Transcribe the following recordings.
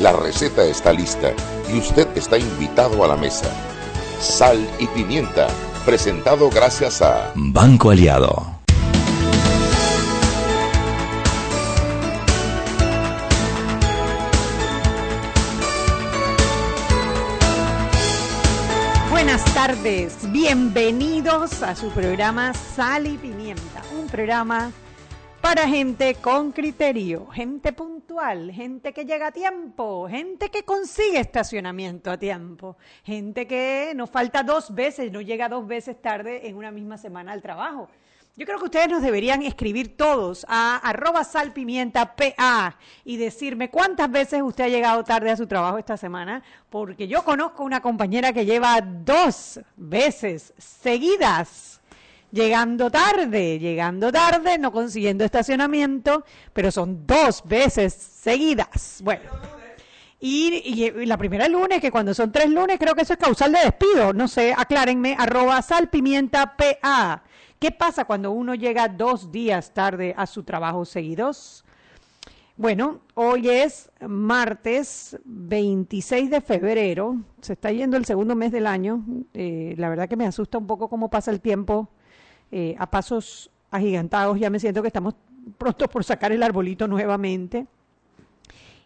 La receta está lista y usted está invitado a la mesa. Sal y pimienta, presentado gracias a Banco Aliado. Buenas tardes, bienvenidos a su programa Sal y Pimienta, un programa para gente con criterio, gente puntual, gente que llega a tiempo, gente que consigue estacionamiento a tiempo, gente que nos falta dos veces, no llega dos veces tarde en una misma semana al trabajo. Yo creo que ustedes nos deberían escribir todos a arroba salpimienta PA y decirme cuántas veces usted ha llegado tarde a su trabajo esta semana, porque yo conozco una compañera que lleva dos veces seguidas llegando tarde, llegando tarde, no consiguiendo estacionamiento, pero son dos veces seguidas. Bueno. Y, y, la primera lunes, que cuando son tres lunes, creo que eso es causal de despido. No sé, aclárenme, arroba salpimienta PA. ¿Qué pasa cuando uno llega dos días tarde a su trabajo seguidos? Bueno, hoy es martes 26 de febrero, se está yendo el segundo mes del año. Eh, la verdad que me asusta un poco cómo pasa el tiempo eh, a pasos agigantados. Ya me siento que estamos pronto por sacar el arbolito nuevamente.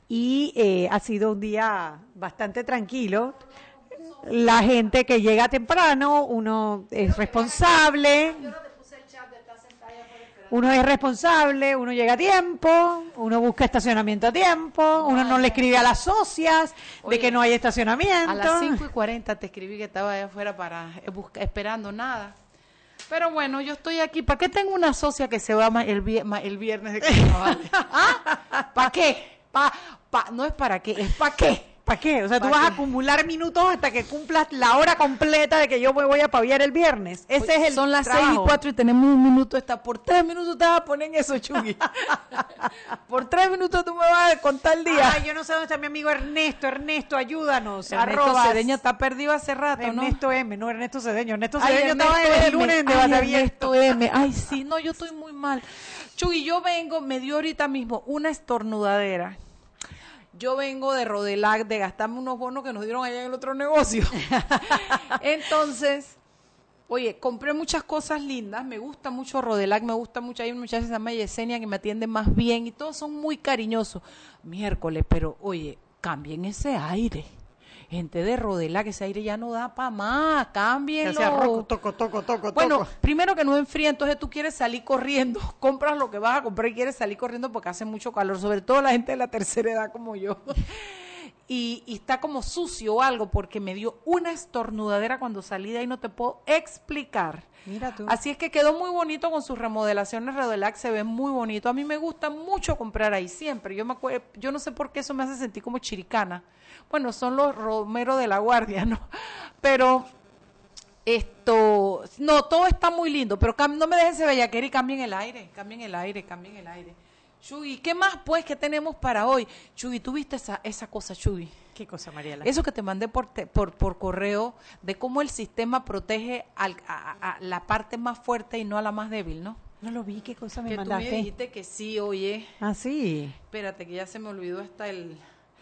Y eh, ha sido un día bastante tranquilo la gente que llega temprano, uno es responsable. Uno es responsable, uno llega a tiempo, uno busca estacionamiento a tiempo, uno no le escribe a las socias de que no hay estacionamiento. A las 5 y 40 te escribí que estaba allá afuera para esperando nada. Pero bueno, yo estoy aquí. ¿Para qué tengo una socia que se va el, el viernes de carnaval? ¿Ah? ¿Para qué? Pa, pa, no es para qué, es para qué. ¿Para qué? O sea, tú vas a acumular minutos hasta que cumplas la hora completa de que yo me voy a paviar el viernes. Ese es el Son las seis y cuatro y tenemos un minuto. Está por tres minutos te vas a poner en eso, Chugui. por tres minutos tú me vas a contar el día. Ay, yo no sé dónde está mi amigo Ernesto. Ernesto, ayúdanos. Ernesto Cedeño está perdido hace rato, ¿no? Ernesto M, no Ernesto Cedeño. Ernesto Cedeño estaba el lunes de Ay, Ernesto M. Ay, sí, no, yo estoy muy mal. Chugui, yo vengo, me dio ahorita mismo una estornudadera yo vengo de Rodelac, de gastarme unos bonos que nos dieron allá en el otro negocio. Entonces, oye, compré muchas cosas lindas, me gusta mucho Rodelac, me gusta mucho, hay una muchacha que se llama Yesenia que me atiende más bien y todos son muy cariñosos. Miércoles, pero oye, cambien ese aire gente de Rodela que ese aire ya no da para más, cámbienlo. Toco, toco, toco, bueno, primero que no enfría, entonces tú quieres salir corriendo, compras lo que vas a comprar y quieres salir corriendo porque hace mucho calor, sobre todo la gente de la tercera edad como yo. Y, está como sucio o algo porque me dio una estornudadera cuando salí de ahí, no te puedo explicar. Mira tú. Así es que quedó muy bonito con sus remodelaciones Rodelac, se ve muy bonito. A mí me gusta mucho comprar ahí siempre. Yo me acuerdo, yo no sé por qué eso me hace sentir como chiricana bueno, son los romeros de la guardia, ¿no? Pero esto, no, todo está muy lindo, pero no me dejen ese bellaquera y cambien el aire, cambien el aire, cambien el aire. Chuy, ¿qué más pues que tenemos para hoy? Chuy, ¿tú viste esa, esa cosa, Chuy? ¿Qué cosa, Mariela? Eso que te mandé por, por, por correo de cómo el sistema protege a, la parte más fuerte y no a la más débil, ¿no? No lo vi, ¿qué cosa me que mandaste? Tú me dijiste que sí, oye. Ah, sí. Espérate, que ya se me olvidó hasta el...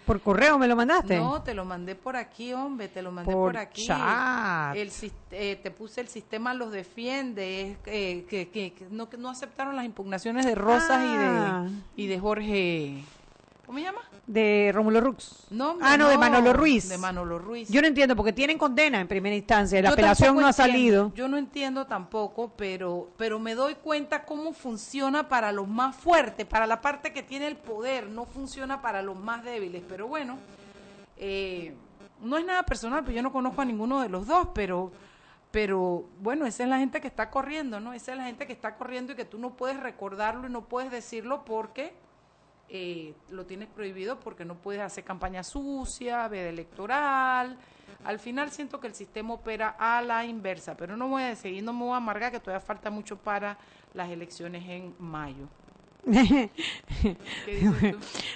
¿Por correo me lo mandaste? No, te lo mandé por aquí, hombre, te lo mandé por, aquí. Chat. El, eh, te puse el sistema los defiende, eh, que, que, no, que no aceptaron las impugnaciones de Rosas y, de, Ah. y de Jorge, ¿cómo se llama? De Rómulo Rux. No, ah, no, de Manolo Ruiz. De Manolo Ruiz. Yo no entiendo, porque tienen condena en primera instancia. La Yo apelación no ha entiendo, salido. Yo no entiendo tampoco, pero, pero me doy cuenta cómo funciona para los más fuertes, para la parte que tiene el poder, no funciona para los más débiles. Pero bueno, eh, no es nada personal, pues yo no conozco a ninguno de los dos, pero, pero bueno, esa es la gente que está corriendo, ¿no? Esa es la gente que está corriendo y que tú no puedes recordarlo y no puedes decirlo porque eh, lo tienes prohibido porque no puedes hacer campaña sucia, veda electoral. Al final siento que el sistema opera a la inversa, pero no voy a seguir, no me voy a amargar que todavía falta mucho para las elecciones en mayo.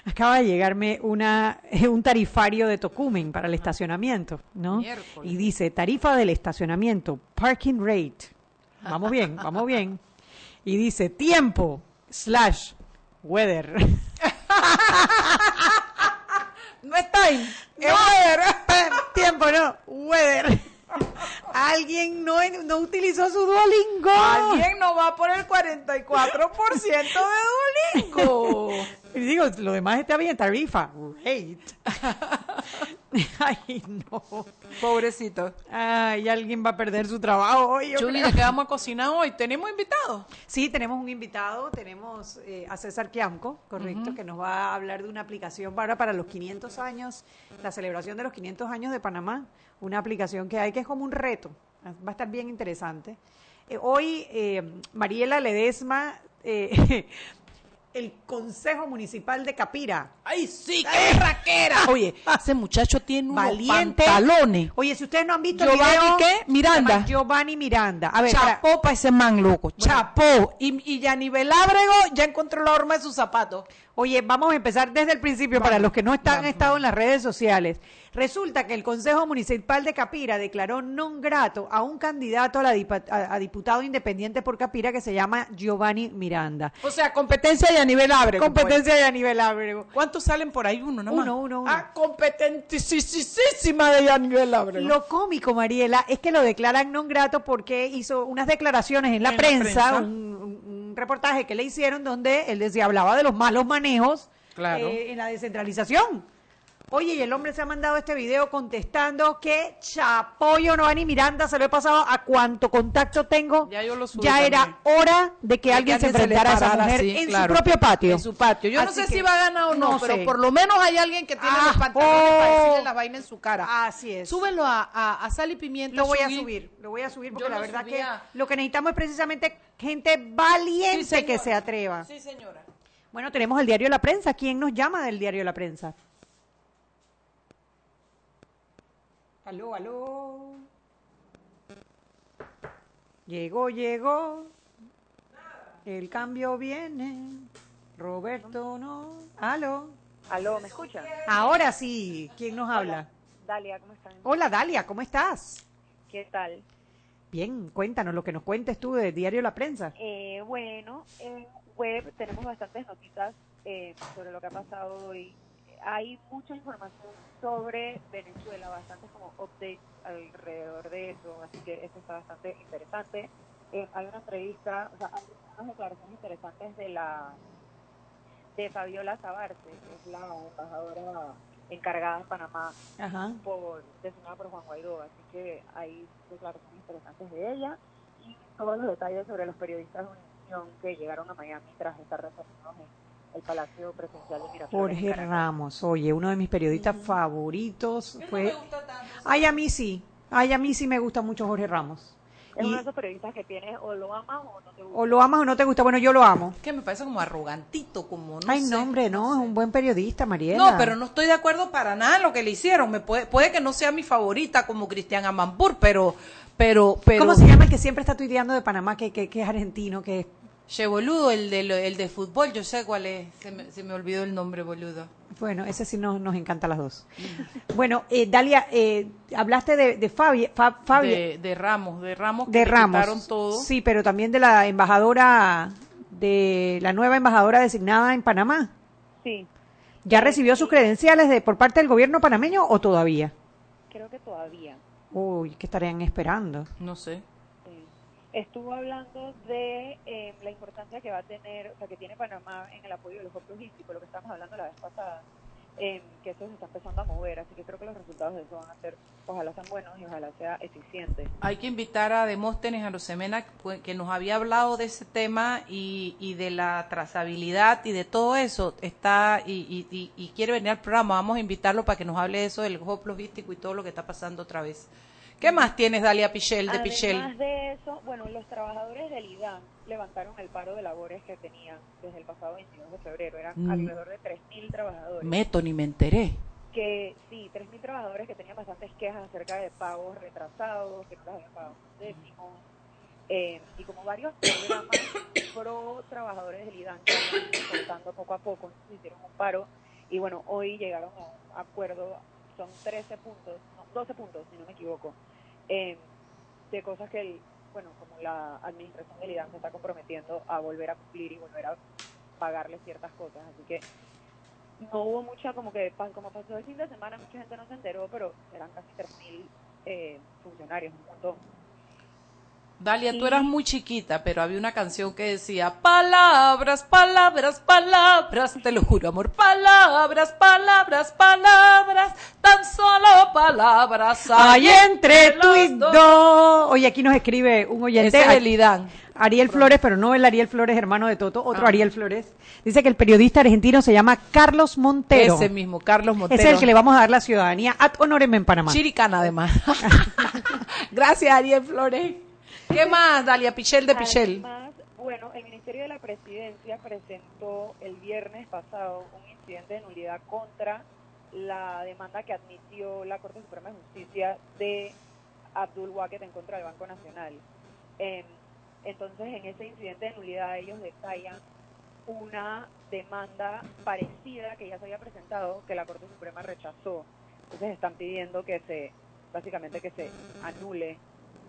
Acaba de llegarme una, un tarifario de Tocumen para el estacionamiento, ¿no? Y dice, tarifa del estacionamiento, parking rate. Vamos bien, vamos bien. Y dice, tiempo, slash, weather. No es time, es weather. tiempo, no, weather. Alguien no, no utilizó su Duolingo. Alguien no va por el 44% de Duolingo. y digo, lo demás está bien, tarifa. Rate. Ay, no. Pobrecito. Ay, alguien va a perder su trabajo hoy. ¿qué vamos a cocinar hoy? ¿Tenemos invitados? Sí, tenemos un invitado. Tenemos eh, a César Quiamco, correcto, que nos va a hablar de una aplicación para, para los 500 años, la celebración de los 500 años de Panamá. Una aplicación que hay que es como un reto. Va a estar bien interesante. Eh, hoy, eh, Mariela Ledesma el Consejo Municipal de Capira. ¡Ay, sí! ¡Qué raquera! Oye, ese muchacho tiene unos Valiente. pantalones. Oye, si ustedes no han visto Giovanni, el video, ¿qué? Miranda. Giovanni Miranda. A ver, Chapó para ese man loco. Chapó. Y, y Yanivel Ábrego ya encontró la horma de sus zapatos. Oye, vamos a empezar desde el principio para los que no están, han estado en las redes sociales. Resulta que el Consejo Municipal de Capira declaró non grato a un candidato a, la a, diputado independiente por Capira que se llama Giovanni Miranda. O sea, competencia de a nivel Ábrego. Competencia de a nivel Ábrego. ¿Cuántos salen por ahí? Uno, ¿no? Uno, uno, uno. Ah, competentísima de a nivel Ábrego. Lo cómico, Mariela, es que lo declaran non grato porque hizo unas declaraciones en la, prensa, Un, reportaje que le hicieron donde él decía, hablaba de los malos manejos eh, en la descentralización. Oye, y el hombre se ha mandado este video contestando que Chapoyo Novani Miranda se lo he pasado a cuánto contacto tengo. Ya yo lo Ya era hora de que alguien se enfrentara a esa mujer en su propio patio. En su patio. Yo no sé si va a ganar o no, pero por lo menos hay alguien que tiene los ah, pantalones para decirle la vaina en su cara. Así es. Súbelo a, a, Sal y Pimienta. Lo voy a subir, lo voy a subir porque la verdad que lo que necesitamos es precisamente gente valiente que se atreva. Sí, señora. Bueno, tenemos el diario de la prensa. ¿Quién nos llama del diario de la prensa? Aló, aló. Llegó, llegó. El cambio viene. Roberto no. Aló. Aló, ¿me escucha? Ahora sí. ¿Quién nos habla? Dalia, ¿cómo están? Hola, Dalia, ¿cómo estás? ¿Qué tal? Bien, cuéntanos lo que nos cuentes tú del diario La Prensa. Eh, bueno, en web tenemos bastantes noticias eh, sobre lo que ha pasado hoy hay mucha información sobre Venezuela, bastante como updates alrededor de eso, así que eso está bastante interesante. Eh, hay una entrevista, o sea, hay unas declaraciones interesantes de la de Fabiola Zabarce, que es la embajadora encargada en Panamá por designada por Juan Guaidó, así que hay declaraciones interesantes de ella y todos los detalles sobre los periodistas de Unión que llegaron a Miami tras estar retornados en el Palacio Presidencial de Miraflores. Jorge Ramos, oye, uno de mis periodistas favoritos fue... Ay, a mí sí, ay, a mí sí me gusta mucho Jorge Ramos. Es uno de esos periodistas que tienes o lo amas o no te gusta. O lo amas o no te gusta. Bueno, yo lo amo. Que me parece como arrogantito, como no Ay, no, hombre, no, es un buen periodista, Mariela. No, pero no estoy de acuerdo para nada en lo que le hicieron. Me puede, puede que no sea mi favorita como Cristian Amampur, pero, pero, pero. ¿Cómo se llama el que siempre está tuiteando de Panamá, que, que, que es argentino, que es Che, boludo, el de, el de fútbol, yo sé cuál es. Se me, se me olvidó el nombre, boludo. Bueno, ese sí nos, nos encanta a las dos. bueno, eh, Dalia, eh, hablaste de, de Fabi, de, Ramos, de Ramos, de Ramos. todo. Sí, pero también de la embajadora, de la nueva embajadora designada en Panamá. Sí. ¿Ya recibió sus credenciales de por parte del gobierno panameño o todavía? Creo que todavía. Uy, ¿qué estarían esperando? No sé estuvo hablando de eh, la importancia que va a tener, o sea, que tiene Panamá en el apoyo de los lo que estábamos hablando la vez pasada, eh, que eso se está empezando a mover, así que creo que los resultados de eso van a ser, ojalá sean buenos y ojalá sea eficiente. Hay que invitar a Demóstenes a Rosemena, que nos había hablado de ese tema y, y de la trazabilidad y de todo eso, está y, y, quiere venir al programa, vamos a invitarlo para que nos hable de eso del hub logístico y todo lo que está pasando otra vez ¿Qué más tienes, Dalia Pichel, de Además Pichel? de eso, bueno, los trabajadores del IDAN levantaron el paro de labores que tenían desde el pasado 22 de febrero. Eran Mm. alrededor de 3.000 trabajadores. Meto, ni me enteré. que sí, 3.000 trabajadores que tenían bastantes quejas acerca de pagos retrasados, que no les habían pagado décimos, eh, y como varios programas pro trabajadores del IDAN que van poco a poco, hicieron un paro, y bueno, hoy llegaron a un acuerdo, son 13 puntos, no, 12 puntos, si no me equivoco, eh, de cosas que, el, bueno, como la administración del IDAN se está comprometiendo a volver a cumplir y volver a pagarle ciertas cosas, así que no hubo mucha, como que como pasó el fin de semana, mucha gente no se enteró, pero eran casi 3.000 eh, funcionarios, un montón. Dalia, tú eras muy chiquita, pero había una canción que decía palabras, palabras, palabras, te lo juro, amor, palabras, palabras, palabras, tan solo palabras. Hay entre tú y dos. Oye, aquí nos escribe un oyente. Ese es el IDAN. Ariel Flores, pero no el Ariel Flores, hermano de Toto, otro Ah. Ariel Flores. Dice que el periodista argentino se llama Carlos Montero. Ese mismo, Carlos Montero. Ese es el que le vamos a dar la ciudadanía ad honorem en Panamá. Chiricana, además. Gracias, Ariel Flores. ¿Qué más, Dalia Pichel de Pichel? Además, bueno, el Ministerio de la Presidencia presentó el viernes pasado un incidente de nulidad contra la demanda que admitió la Corte Suprema de Justicia de Abdul Waket en contra del Banco Nacional. Em, entonces, en ese incidente de nulidad ellos detallan una demanda parecida que ya se había presentado que la Corte Suprema rechazó. Entonces están pidiendo que se, básicamente que se anule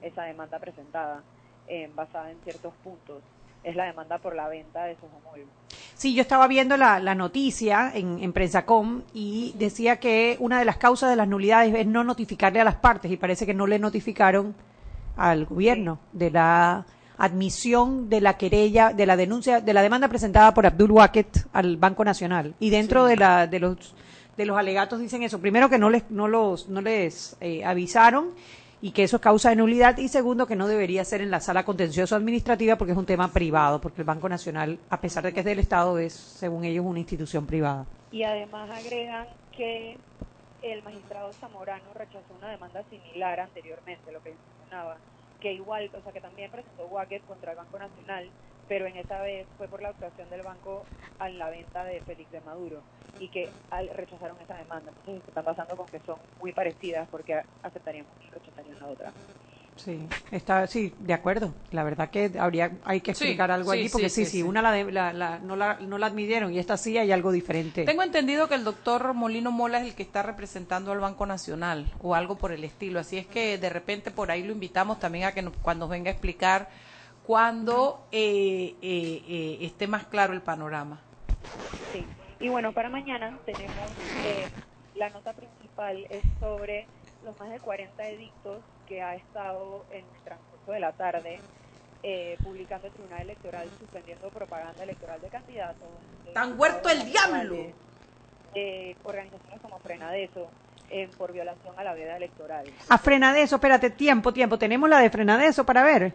esa demanda presentada eh, basada en ciertos puntos. Es la demanda por la venta de Sojomol. Sí, yo estaba viendo la, la noticia en, en Prensacom y decía que una de las causas de las nulidades es no notificarle a las partes y parece que no le notificaron al gobierno de la admisión de la querella, de la denuncia, de la demanda presentada por Abdul Waket al Banco Nacional. Y dentro de, la, de los de los alegatos dicen eso. Primero que no les, no los, no les eh, avisaron y que eso es causa de nulidad y segundo que no debería ser en la sala contencioso administrativa porque es un tema privado, porque el Banco Nacional, a pesar de que es del Estado, es, según ellos, una institución privada. Y además agregan que el magistrado Zamorano rechazó una demanda similar anteriormente, lo que mencionaba, que igual, o sea, que también presentó Wacket contra el Banco Nacional, pero en esa vez fue por la actuación del banco a la venta de Félix de Maduro y que al- rechazaron esa demanda. Entonces, se están pasando con que son muy parecidas porque aceptarían una y rechazarían la otra. Sí, está, sí, de acuerdo. La verdad que habría, hay que Sí, explicar algo sí, allí porque sí, sí, sí, sí, sí. una la, de- la- la- no, la, no la admitieron y esta sí hay algo diferente. Tengo entendido que el doctor Molino Mola es el que está representando al Banco Nacional o algo por el estilo. Así es que de repente por ahí lo invitamos también a que nos- cuando venga a explicar cuando eh, eh, eh, esté más claro el panorama. Sí. Y bueno, para mañana tenemos eh, la nota principal es sobre los más de 40 edictos que ha estado en el transcurso de la tarde eh, publicando el Tribunal Electoral suspendiendo propaganda electoral de candidatos. de ¡Tan huerto el diablo! nacionales, eh, organizaciones como Frenadeso eh, por violación a la veda electoral. A Frenadeso, espérate, tiempo, tiempo. Tenemos la de Frenadeso para ver.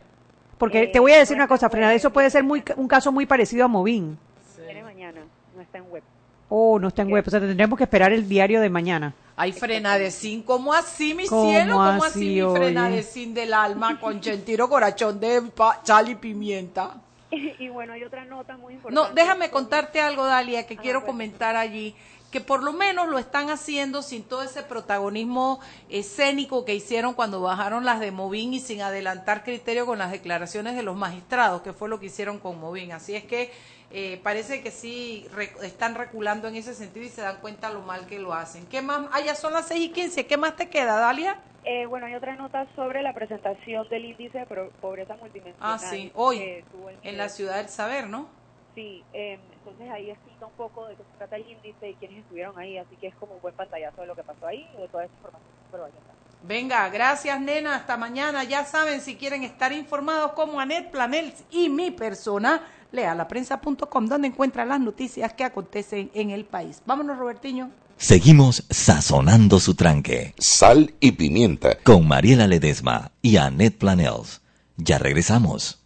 Porque Eh, te voy a decir no una cosa, Frenadeso web. puede ser muy, un caso muy parecido a Movín. Viene mañana, no está en web. Oh, no está en web, o sea, tendremos que esperar el diario de mañana. Hay frenadecín, ¿cómo así, mi ¿Cómo cielo? ¿Cómo así, así, mi frenadecín del alma con chentiro corazón de pa- sal y pimienta? y bueno, hay otra nota muy importante. No, déjame contarte algo, Dalia, que Ah, quiero bueno. comentar allí, que por lo menos lo están haciendo sin todo ese protagonismo escénico que hicieron cuando bajaron las de Movín y sin adelantar criterio con las declaraciones de los magistrados, que fue lo que hicieron con Movín. Así es que eh, parece que sí re- están reculando en ese sentido y se dan cuenta lo mal que lo hacen. ¿Qué más? Ah, ya son las 6 y 15. ¿Qué más te queda, Dalia? Eh, bueno, hay otra nota sobre la presentación del índice de pobreza multidimensional. Ah, sí, hoy, En la ciudad del saber, ¿no? Sí, eh, entonces ahí explica un poco de qué se trata el índice y quiénes estuvieron ahí, así que es como un buen pantallazo de lo que pasó ahí y de toda esa información valiosa. Venga, gracias nena, hasta mañana. Ya saben, si quieren estar informados como Anet Planels y mi persona, lea laprensa.com donde encuentran las noticias que acontecen en el país. Vámonos, Robertiño. Seguimos sazonando su tranque Sal y pimienta. con Mariela Ledesma y Annette Planels. Ya regresamos.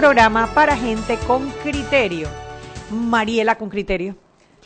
Programa para gente con criterio. Mariela con criterio.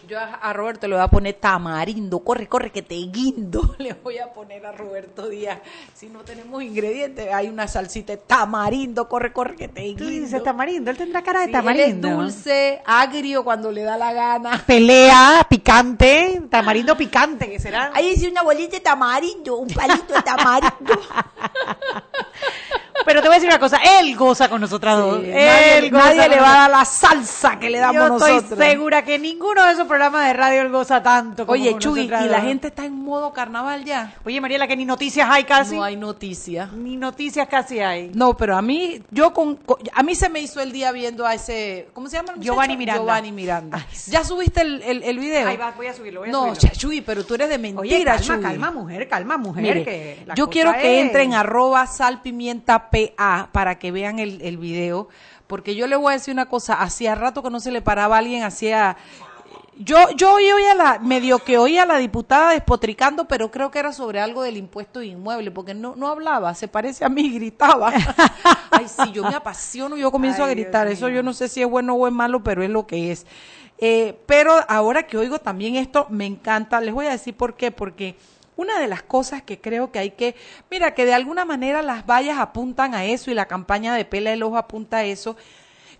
Yo a, Roberto le voy a poner tamarindo, corre, corre, que te guindo. Le voy a poner a Roberto Díaz. Si no tenemos ingredientes, hay una salsita de tamarindo, corre, corre, que te guindo. Tú dices tamarindo, él tendrá cara de tamarindo. Él es dulce, agrio cuando le da la gana. Pelea, picante, tamarindo picante, que será. Ahí dice una bolita de tamarindo, un palito de tamarindo. Pero te voy a decir una cosa, él goza con nosotras dos. Él nadie, le va a dar la salsa que le damos Yo nosotros. estoy segura que ninguno de esos programas de radio él goza tanto como Oye, Chuy, y la gente está en modo carnaval ya. Oye, Mariela, que ni noticias hay casi. No hay noticias. Ni noticias casi hay. No, pero a mí, yo con, con- a mí se me hizo el día viendo a ese, ¿cómo se llama? el? Giovanni Miranda. Giovanni Miranda. Ay, sí. ¿Ya subiste el, el, el video? Ahí va, voy a subirlo, voy a no, subirlo. Chuy, pero tú eres de Oye, mentira, calma, Chuy. calma, mujer, calma, mujer. Mire, que yo quiero que es- entren a arroba salpimienta PA para que vean el, el video, porque yo le voy a decir una cosa, hacía rato que no se le paraba a alguien, hacía... Yo, yo hoy oía la, medio que oía a la diputada despotricando, pero creo que era sobre algo del impuesto inmueble, porque no, no hablaba, se parece a mí, gritaba. Ay, sí, yo me apasiono, yo comienzo Ay, a Dios gritar, eso yo no sé si es bueno o es malo, pero es lo que es. Eh, pero ahora que oigo también esto, me encanta, les voy a decir por qué, porque una de las cosas que creo que hay que, mira, que de alguna manera las vallas apuntan a eso y la campaña de Pela el Ojo apunta a eso,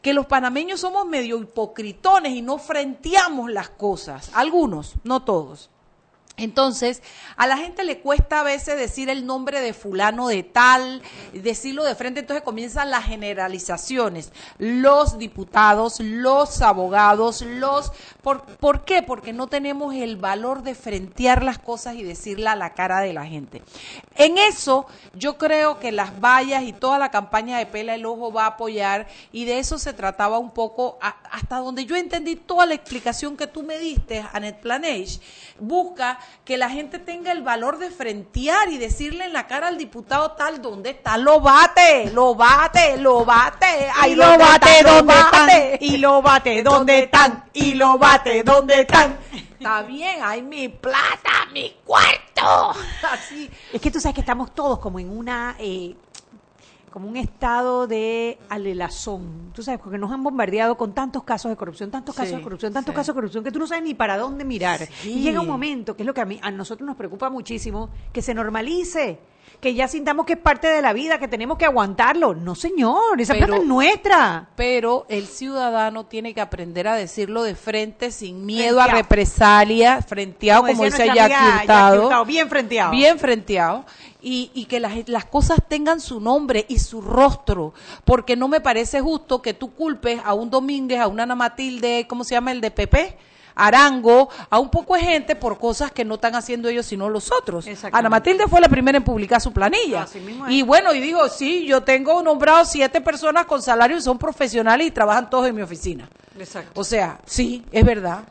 que los panameños somos medio hipocritones y no frenteamos las cosas, algunos, no todos. Entonces, a la gente le cuesta a veces decir el nombre de fulano de tal, decirlo de frente, entonces comienzan las generalizaciones. Los diputados, los abogados, los... ¿Por, ¿por qué? Porque no tenemos el valor de frentear las cosas y decirla a la cara de la gente. En eso, yo creo que las vallas y toda la campaña de Pela el Ojo va a apoyar y de eso se trataba un poco, a- hasta donde yo entendí toda la explicación que tú me diste, Anet Planage, busca que la gente tenga el valor de frentear y decirle en la cara al diputado tal, ¿dónde está? Lo bate, lo bate, lo bate. Ay, lo bate, ¿dónde están? Y lo bate, ¿dónde están? Y lo bate, ¿dónde están? Está bien, hay mi plata, mi cuarto. Así. Es que tú sabes que estamos todos como en una... eh, como un estado de alelazón. Tú sabes, porque nos han bombardeado con tantos casos de corrupción, tantos casos de corrupción, tantos sí. casos de corrupción, que tú no sabes ni para dónde mirar. Sí. Y llega un momento, que es lo que a, mí, a nosotros nos preocupa muchísimo, que se normalice, que ya sintamos que es parte de la vida, que tenemos que aguantarlo. No, señor, esa Pero- plata es nuestra. Pero el ciudadano tiene que aprender a decirlo de frente, sin miedo a Frenteado. represalia, frenteado, Como como, decía dice Jackie Hurtado. Hurtado, bien frenteado. Bien frenteado. Y, y que las, las cosas tengan su nombre y su rostro. Porque no me parece justo que tú culpes a un Domínguez, a una Ana Matilde, ¿cómo se llama el de PP? Arango, a un poco de gente por cosas que no están haciendo ellos sino los otros. Ana Matilde fue la primera en publicar su planilla. Y bueno, y digo, sí, yo tengo nombrado siete personas con salario y son profesionales y trabajan todos en mi oficina. Exacto. O sea, sí, es verdad.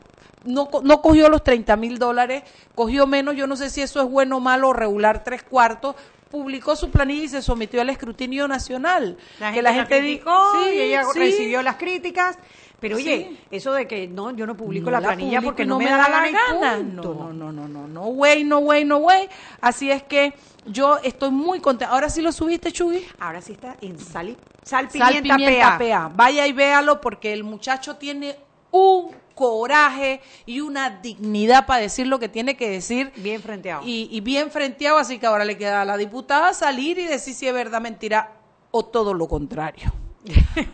No, no cogió los 30 mil dólares, cogió menos, yo no sé si eso es bueno o malo, regular tres cuartos, publicó su planilla y se sometió al escrutinio nacional. La que gente la gente dijo, y ella sí, recibió las críticas. Pero oye, Sí. eso de que no, yo no publico no la planilla publico porque no, me da la gana, punto. No, no, no, no, no, way, no way, no way. Así es que yo estoy muy contenta. Ahora sí lo subiste, Chuy. Ahora sí está en sal, sal, Sal pimienta, Pimienta PA. PA. Vaya y véalo porque el muchacho tiene un coraje y una dignidad para decir lo que tiene que decir. Bien frenteado. Y, y bien frenteado, así que ahora le queda a la diputada salir y decir si es verdad, mentira o todo lo contrario.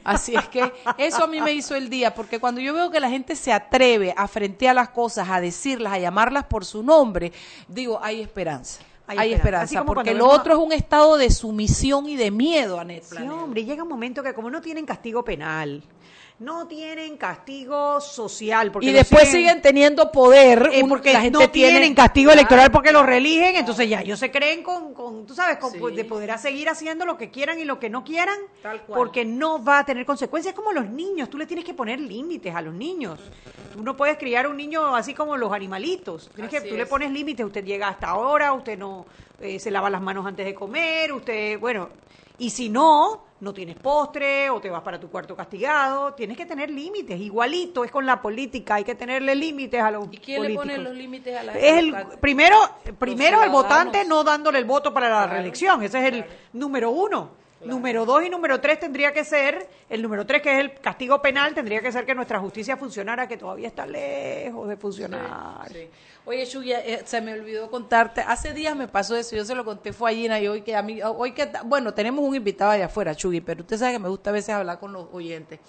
Así es que eso a mí me hizo el día, porque cuando yo veo que la gente se atreve a frentear las cosas, a decirlas, a llamarlas por su nombre, digo, hay esperanza. Hay Hay, esperanza. Porque lo vemos- otro es un estado de sumisión y de miedo, Anet. Sí, hombre, llega un momento que como no tienen castigo penal, no tienen castigo social, porque y después siguen teniendo poder eh, porque la gente no tiene tienen castigo electoral porque los reeligen, entonces ya ellos se creen con, con tú sabes, con, Sí. pues, de poder seguir haciendo lo que quieran y lo que no quieran, Tal cual. porque no va a tener consecuencias como los niños, tú le tienes que poner límites a los niños. Tú no puedes criar un niño así como los animalitos, tienes que, tú le es. pones límites, usted llega hasta ahora, usted no eh, se lava las manos antes de comer, usted, bueno, y si no, no tienes postre o te vas para tu cuarto castigado, tienes que tener límites, igualito es con la política, hay que tenerle límites a los ¿Y quién le pone los límites a la Es el primero, primero al ciudadanos. votante no dándole el voto para la Claro, reelección, ese es el número uno. Número dos y número tres tendría que ser, el número tres que es el castigo penal, tendría que ser que nuestra justicia funcionara, que todavía está lejos de funcionar. Sí. Oye, Shuya, eh, se me olvidó contarte. Hace días me pasó eso. Yo se lo conté fue a Gina y hoy que a mí, hoy que bueno, tenemos un invitado allá afuera, Chugui, pero usted sabe que me gusta a veces hablar con los oyentes.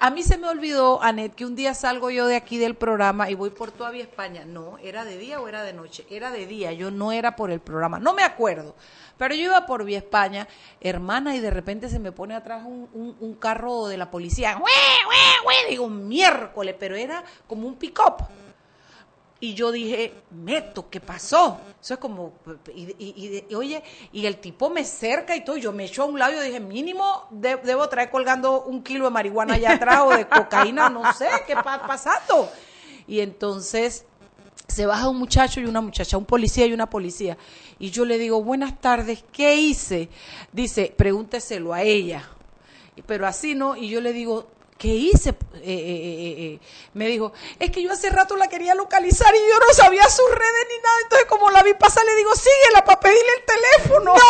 A mí se me olvidó, Anet, que un día salgo yo de aquí del programa y voy por todavía España. No, ¿era de día o era de noche? Era de día, yo no era por el programa. No me acuerdo. Pero yo iba por Vía España, hermana, y de repente se me pone atrás un, un- un carro de la policía. ¡Hue, hue, hue! Digo, miércoles, pero era como un pick-up. Y yo dije, Meto, ¿qué pasó? Eso es como, y, oye, y el tipo me cerca y todo, yo me echo a un lado y dije, mínimo de- debo traer colgando un kilo de marihuana allá atrás o de cocaína, no sé, ¿qué está pasando? Y entonces se baja un muchacho y una muchacha, un policía y una policía. Y yo le digo, buenas tardes, ¿qué hice? Dice, pregúnteselo a ella. Pero así no, y yo le digo, ¿qué hice? Eh, eh, eh, eh, Me dijo, es que yo hace rato la quería localizar y yo no sabía sus redes ni nada. Entonces, como la vi pasar, le digo, síguela para pedirle el teléfono.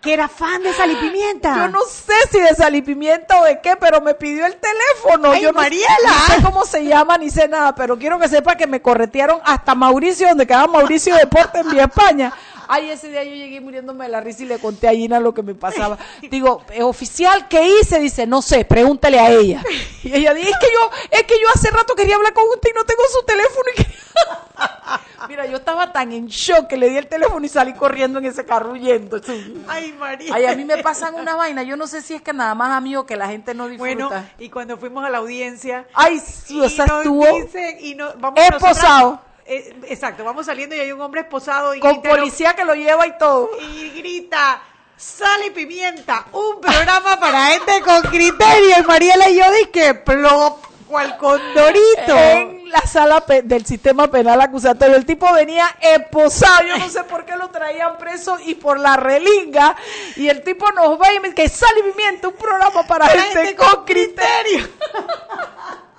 Que era fan de Sal y Pimienta. Yo no sé si de sal y pimienta o de qué, pero me pidió el teléfono. Ay, yo no, Mariela. no sé cómo se llama ni sé nada, pero quiero que sepa que me corretearon hasta Mauricio, donde quedaba Mauricio Deporte en Vía España. Ay, ese día yo llegué muriéndome de la risa y le conté a Gina lo que me pasaba. Digo, eh, oficial, ¿qué hice? Dice, no sé, pregúntale a ella. Y ella dice, es que yo, es que yo hace rato quería hablar con usted y no tengo su teléfono. Y que- Mira, yo estaba tan en shock que le di el teléfono y salí corriendo en ese carro huyendo. Ay, María. Ay, a mí me pasan una vaina. Yo no sé si es que nada más a mí o que la gente no disfruta. Bueno, y cuando fuimos a la audiencia, Ay, sí, o sea, estuvo dicen- y no- vamos esposado. Eh, exacto, vamos saliendo y hay un hombre esposado y con grita, policía que lo lleva y todo. y grita Sal y Pimienta, un programa para gente con criterio. Y Mariela y yo dije, plop, cual condorito. En la sala del sistema penal acusatorio. El tipo venía esposado, yo no sé por qué lo traían preso y por la relinga. Y el tipo nos va y me dice que sal y pimienta, un programa para gente con criterio.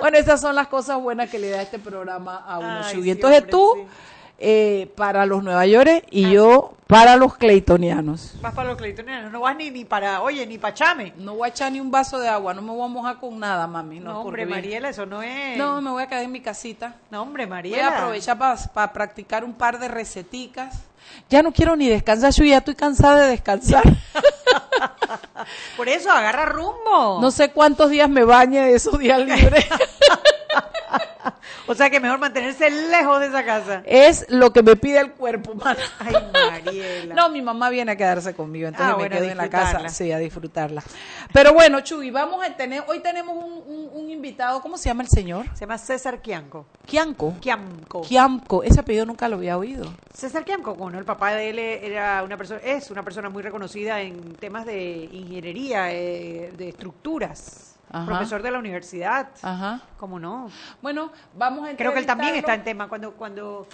bueno, esas son las cosas buenas que le da este programa a uno. Ay, sí, Entonces hombre, tú, sí. eh, para los Nueva York y yo para los claytonianos. Vas para los claytonianos, no vas ni, ni para, oye, ni para chame. No voy a echar ni un vaso de agua, no me voy a mojar con nada, mami. No, No, hombre, Mariela, eso no es... No, me voy a quedar en mi casita. No, hombre, Voy Mariela. a aprovechar para practicar un par de receticas. Ya no quiero ni descansar, yo ya estoy cansada de descansar. Por eso, agarra rumbo. No sé cuántos días me bañe de esos días libres. O sea que mejor mantenerse lejos de esa casa. es lo que me pide el cuerpo, mana. Ay, Mariela. No, mi mamá viene a quedarse conmigo, entonces Ah, me bueno, quedo en la casa, sí, a disfrutarla. Pero bueno, Chuy, vamos a tener, hoy tenemos un, un- un invitado, ¿cómo se llama el señor? Se llama César Kianco. Kianco. Kiamco. Kiamco, ese apellido nunca lo había oído. César Kiamco, bueno, el papá de él era una persona, es una persona muy reconocida en temas de ingeniería, eh, de estructuras. Ajá. Profesor de la universidad. Ajá. ¿Cómo no? Bueno, vamos a Creo que él también está en tema. Cuando, cuando,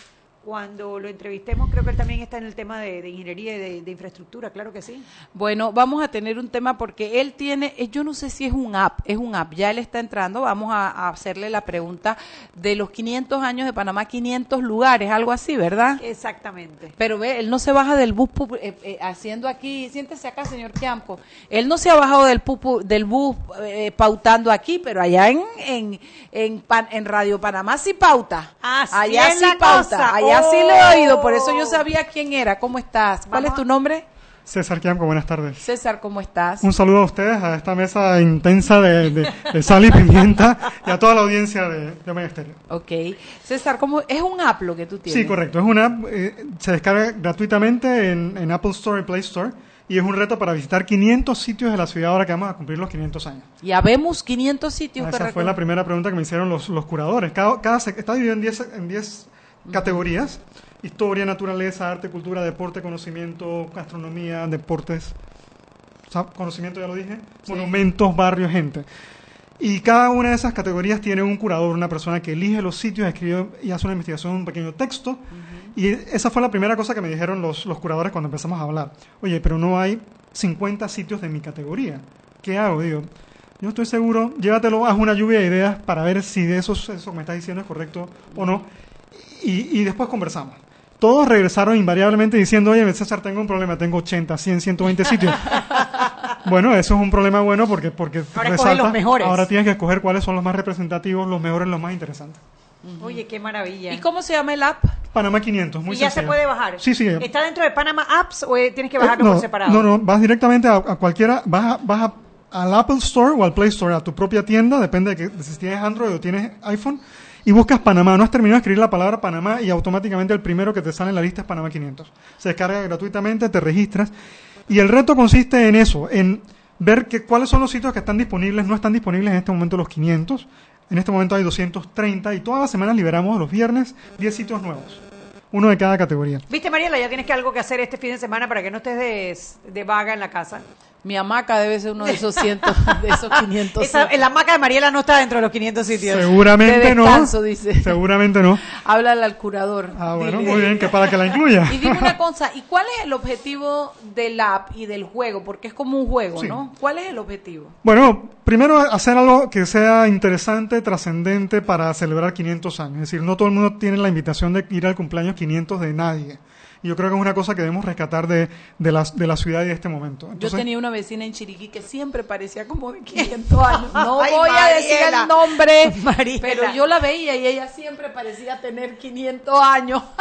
cuando lo entrevistemos, creo que él también está en el tema de, de ingeniería y de, de infraestructura, claro que sí. Bueno, vamos a tener un tema porque él tiene, eh, yo no sé si es un app, es un app, ya él está entrando, vamos a, a hacerle la pregunta de los 500 años de Panamá, 500 lugares, algo así, ¿verdad? Exactamente. Pero ve, él no se baja del bus eh, eh, haciendo aquí, siéntese acá, señor Kiamco. Él no se ha bajado del, pupu- del bus eh, pautando aquí, pero allá en, en, en, Radio Panamá sí pauta. Así allá es sí la pauta, cosa. allá sí lo he oído, por eso yo Oh. sabía quién era. ¿Cómo estás? ¿Cuál es tu nombre? César Kiamco, buenas tardes. César, ¿cómo estás? Un saludo a ustedes, a esta mesa intensa de, de- de sal y pimienta y a toda la audiencia de, de Omega Estéreo. Ok. César, ¿cómo es un app lo que tú tienes? Sí, correcto. Es una app, eh, se descarga gratuitamente en, en Apple Store y Play Store y es un reto para visitar 500 sitios de la ciudad ahora que vamos a cumplir los 500 años. Ya vemos 500 sitios Ah, que Esa fue la primera pregunta que me hicieron los, los curadores. Cada, cada está dividido en 10 en 10 categorías. Historia, naturaleza, arte, cultura, deporte, conocimiento, gastronomía, deportes, conocimiento ya lo dije, monumentos, barrios, gente. Y cada una de esas categorías tiene un curador, una persona que elige los sitios, escribe y hace una investigación, un pequeño texto. Y esa fue la primera cosa que me dijeron los, los curadores cuando empezamos a hablar. Oye, pero no hay 50 sitios de mi categoría. ¿Qué hago? Digo, yo estoy seguro, llévatelo, haz una lluvia de ideas para ver si de esos, eso que me estás diciendo es correcto o no. Y, y después conversamos. Todos regresaron invariablemente diciendo, oye, César, tengo un problema, tengo 80, 100, 120 sitios. bueno, eso es un problema bueno porque, porque Ahora escoge los mejores. ahora tienes que escoger cuáles son los más representativos, los mejores, los más interesantes. Oye, qué maravilla. ¿Y cómo se llama el app? Panamá 500, muy ¿Y ya se puede bajar? Sí, sí. ¿Está dentro de Panama Apps o eh, tienes que bajarlo no, por separado? No, no, vas directamente a, a cualquiera, vas, a- vas a- al Apple Store o al Play Store, a tu propia tienda, depende de, que, de si tienes Android o tienes iPhone, y buscas Panamá. No has terminado de escribir la palabra Panamá y automáticamente el primero que te sale en la lista es Panamá 500. Se descarga gratuitamente, te registras. Y el reto consiste en eso, en ver que, cuáles son los sitios que están disponibles, no están disponibles en este momento los 500. En este momento hay 230 y todas las semanas liberamos los viernes 10 sitios nuevos. Uno de cada categoría. ¿Viste, Mariela? Ya tienes que algo que hacer este fin de semana para que no estés de, de vaga en la casa. Mi hamaca debe ser uno de esos cientos, de esos 500. Esa, la hamaca de Mariela no está dentro de los 500 sitios. Seguramente De no. descanso, dice. Seguramente no. Háblale al curador. Ah, bueno, Dile. muy bien, que para que la incluya. Y dime una cosa, ¿y cuál es el objetivo del app y del juego? Porque es como un juego, Sí. ¿no? ¿Cuál es el objetivo? Bueno, primero hacer algo que sea interesante, trascendente para celebrar 500 años. Es decir, no todo el mundo tiene la invitación de ir al cumpleaños 500 de nadie. Y yo creo que es una cosa que debemos rescatar de, de, la, de la ciudad y de este momento. Yo Entonces, tenía una vecina en Chiriquí que siempre parecía como de 500 años. No Ay, voy a decir el nombre, Mariela. pero yo la veía y ella siempre parecía tener 500 años.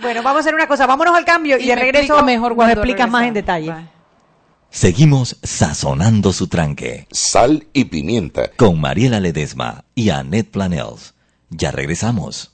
Bueno, vamos a hacer una cosa. Vámonos al cambio y, Y de me regreso mejor nos cuando explicas más en detalle. Bye. Seguimos sazonando su tranque Sal y pimienta. con Mariela Ledesma y Annette Planels. Ya regresamos.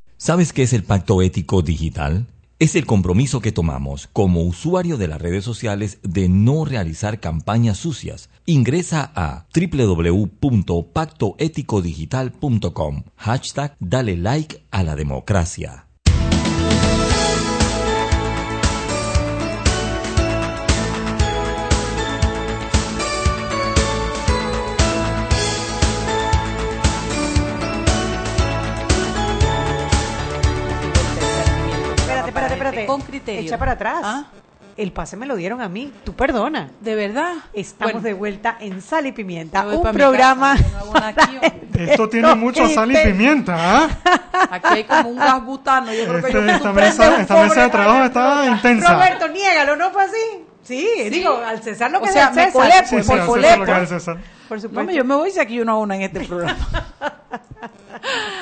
¿Sabes qué es el pacto ético digital? Es el compromiso que tomamos como usuario de las redes sociales de no realizar campañas sucias. Ingresa a www.pactoeticodigital.com. Hashtag Dale like a la democracia. Con criterio. Echa para atrás. ¿Ah? El pase me lo dieron a mí. Tú perdona. ¿De verdad? Estamos Bueno. de vuelta en Sal y Pimienta, un programa. casa, no. Esto tiene mucho sal y pimienta, ¿ah? Aquí hay como un gas butano. Yo creo que Este- yo esta mesa, esta mesa de trabajo está intensa. Roberto, niégalo, ¿no fue así? Sí, digo, al César lo O que sea, colé, pues, Sí, sí, que pues. es César. Por supuesto. yo me voy si aquí yo no hago nada en este programa.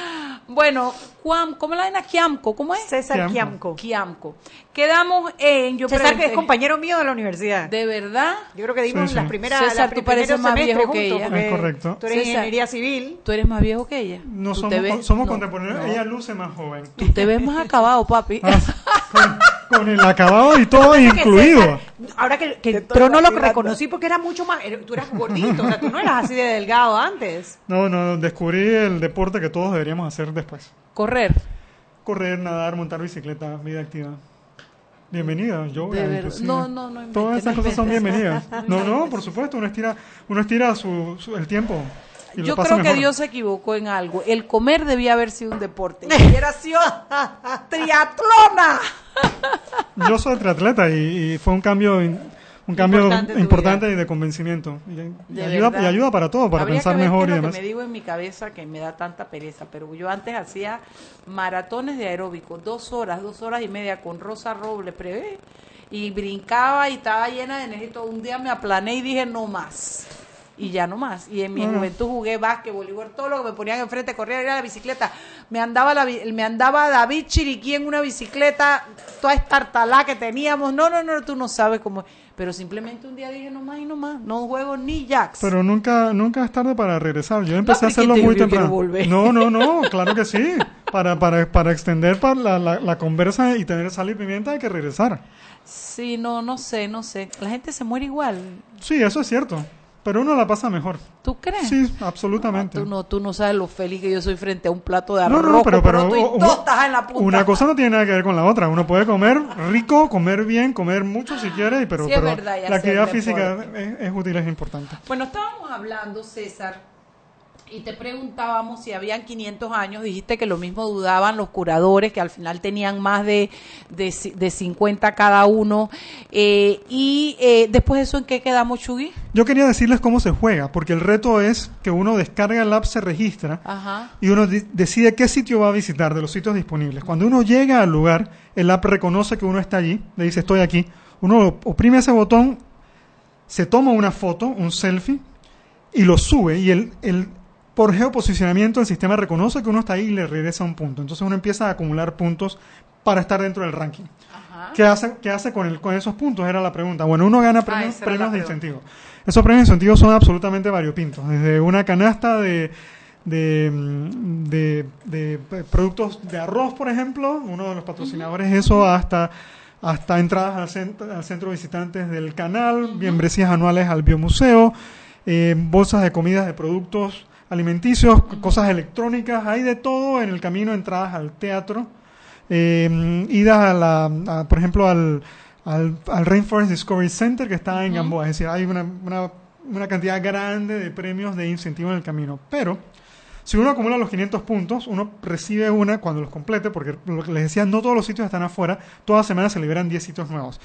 bueno, Juan, ¿cómo la vaina? Kiamco, ¿cómo es? César Kiamco. Kiamco. Quedamos en. Yo César, que es compañero mío de la universidad. ¿De verdad? Yo creo que dimos Sí, sí. las primeras. César, las tú pareces más viejo que ella. Es correcto. Tú eres César. ingeniería civil. ¿Tú eres más viejo que ella? No ¿Tú somos, ves? somos No, contemporáneos. no. Ella luce más joven. Tú te ves más acabado, papi. Con, con el acabado y todo Que incluido. César, ahora que, que entró, no lo reconocí porque era mucho más. Tú eras gordito, o sea, tú no eras así de delgado antes. No, no, descubrí el deporte que todos deberíamos hacer después. Correr. Correr, nadar, montar bicicleta, vida activa. Bienvenida, inclusive. No, no, no Todas esas no cosas son bienvenidas. No No, por supuesto, uno estira, uno estira su, su- el tiempo. Y Yo lo pasa creo que mejor. Dios se equivocó en algo. El comer debía haber sido un deporte. Hubiera sido triatlona. Yo soy triatleta y, y fue un cambio in- un cambio Importante y de convencimiento. Y, De ayuda, y ayuda para todo, para Habría pensar que ver mejor qué y lo demás. que me digo en mi cabeza que me da tanta pereza, pero yo antes hacía maratones de aeróbico, dos horas, dos horas y media con Rosa Robles, prevé, y brincaba y estaba llena de energía. todo. Un día me aplané y dije no más. Y ya no más. Y en mi Bueno. juventud jugué básquet, voleibol, todo lo que me ponían enfrente, corría, era la bicicleta. Me andaba la, me andaba David Chiriquí en una bicicleta, toda estartalá que teníamos. No, no, no, tú no sabes cómo. Pero simplemente un día dije no más y no más. No juego ni jacks. Pero nunca, nunca es tarde para regresar. Yo empecé a hacerlo te- muy temprano. No, no, no, claro que sí. Para, para, para extender para la, la, la conversa y tener sal y pimienta hay que regresar. Sí, no, no sé, no sé. La gente se muere igual. Sí, eso es cierto. Pero uno la pasa mejor. ¿Tú crees? Sí, absolutamente. Tú no, tú no sabes lo feliz que yo soy frente a un plato de No, arroz. no, pero, con pero poroto y tostas en la punta. una cosa no tiene nada que ver con la otra. Uno puede comer rico, comer bien, comer mucho si quiere, pero, Sí, pero verdad, la actividad física es, es útil, es importante. Bueno, estábamos hablando, César, y te preguntábamos si habían 500 años, dijiste que lo mismo dudaban los curadores, que al final tenían más de, de, ci- de 50 cada uno. Eh, y eh, después de eso, ¿en qué quedamos, Chugui? Yo quería decirles cómo se juega, porque el reto es que uno descarga el app, se registra Ajá. y uno decide qué sitio va a visitar de los sitios disponibles. Cuando uno llega al lugar, el app reconoce que uno está allí, le dice estoy aquí, uno oprime ese botón, se toma una foto, un selfie, y lo sube y el, el por geoposicionamiento el sistema reconoce que uno está ahí y le regresa un punto. Entonces uno empieza a acumular puntos para estar dentro del ranking. ¿Qué hace, qué hace con, el, con esos puntos? Era la pregunta. Bueno, uno gana premios, era la premios de incentivo. Esos premios de incentivo son absolutamente variopintos. Desde una canasta de, de, mm, de- productos de arroz, por ejemplo, uno de los patrocinadores, eso, hasta, hasta entradas al centro, al centro de visitantes del canal, membresías anuales al biomuseo, eh, bolsas de comidas de productos alimenticios, cosas electrónicas, hay de todo en el camino, entradas al teatro, eh, idas a la, a, por ejemplo, al, al, al Rainforest Discovery Center que está en Gamboa. Es decir, hay una, una, una cantidad grande de premios de incentivo en el camino. Pero, si uno acumula los 500 puntos, uno recibe una cuando los complete, porque lo que les decía, no todos los sitios están afuera, todas las semanas se liberan 10 sitios nuevos.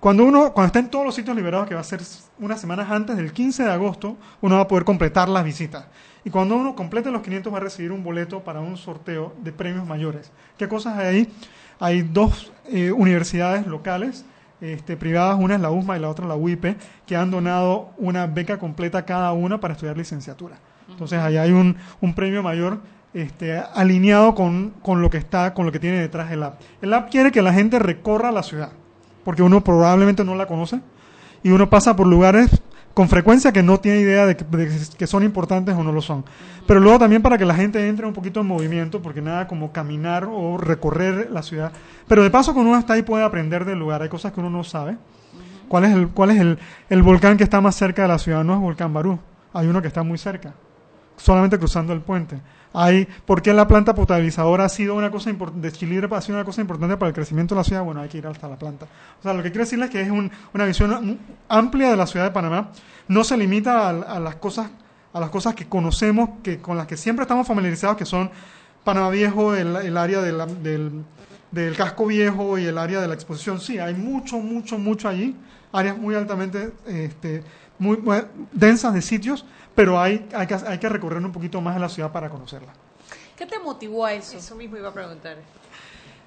Cuando uno, cuando estén todos los sitios liberados, que va a ser unas semanas antes del 15 de agosto, uno va a poder completar las visitas. Y cuando uno complete los 500 va a recibir un boleto para un sorteo de premios mayores. ¿Qué cosas hay ahí? Hay dos eh, universidades locales, este, privadas, una es la USMA y la otra la UIP, que han donado una beca completa cada una para estudiar licenciatura. Entonces ahí hay un, un premio mayor este, alineado con, con lo que está, con lo que tiene detrás el app. El app quiere que la gente recorra la ciudad, porque uno probablemente no la conoce, y uno pasa por lugares con frecuencia que no tiene idea de que, son importantes o no lo son. Pero luego también para que la gente entre un poquito en movimiento, porque nada como caminar o recorrer la ciudad. Pero de paso cuando uno está ahí puede aprender del lugar, hay cosas que uno no sabe. ¿Cuál es el, cuál es el, el volcán que está más cerca de la ciudad? No es Volcán Barú, hay uno que está muy cerca, solamente cruzando el puente. Hay, ¿Por qué la planta potabilizadora ha sido una cosa impor- de Chile ha sido una cosa importante para el crecimiento de la ciudad? Bueno, hay que ir hasta la planta. O sea, lo que quiero decirles es que es un- una visión amplia de la ciudad de Panamá. No se limita a, a las cosas a las cosas que conocemos, que con las que siempre estamos familiarizados, que son Panamá Viejo, el, área del, del casco viejo y el área de la exposición. Sí, hay mucho, mucho, mucho allí. Áreas muy altamente este, muy, muy densas de sitios, pero hay, hay, que, hay que recorrer un poquito más de la ciudad para conocerla. ¿Qué te motivó a eso? Eso mismo iba a preguntar.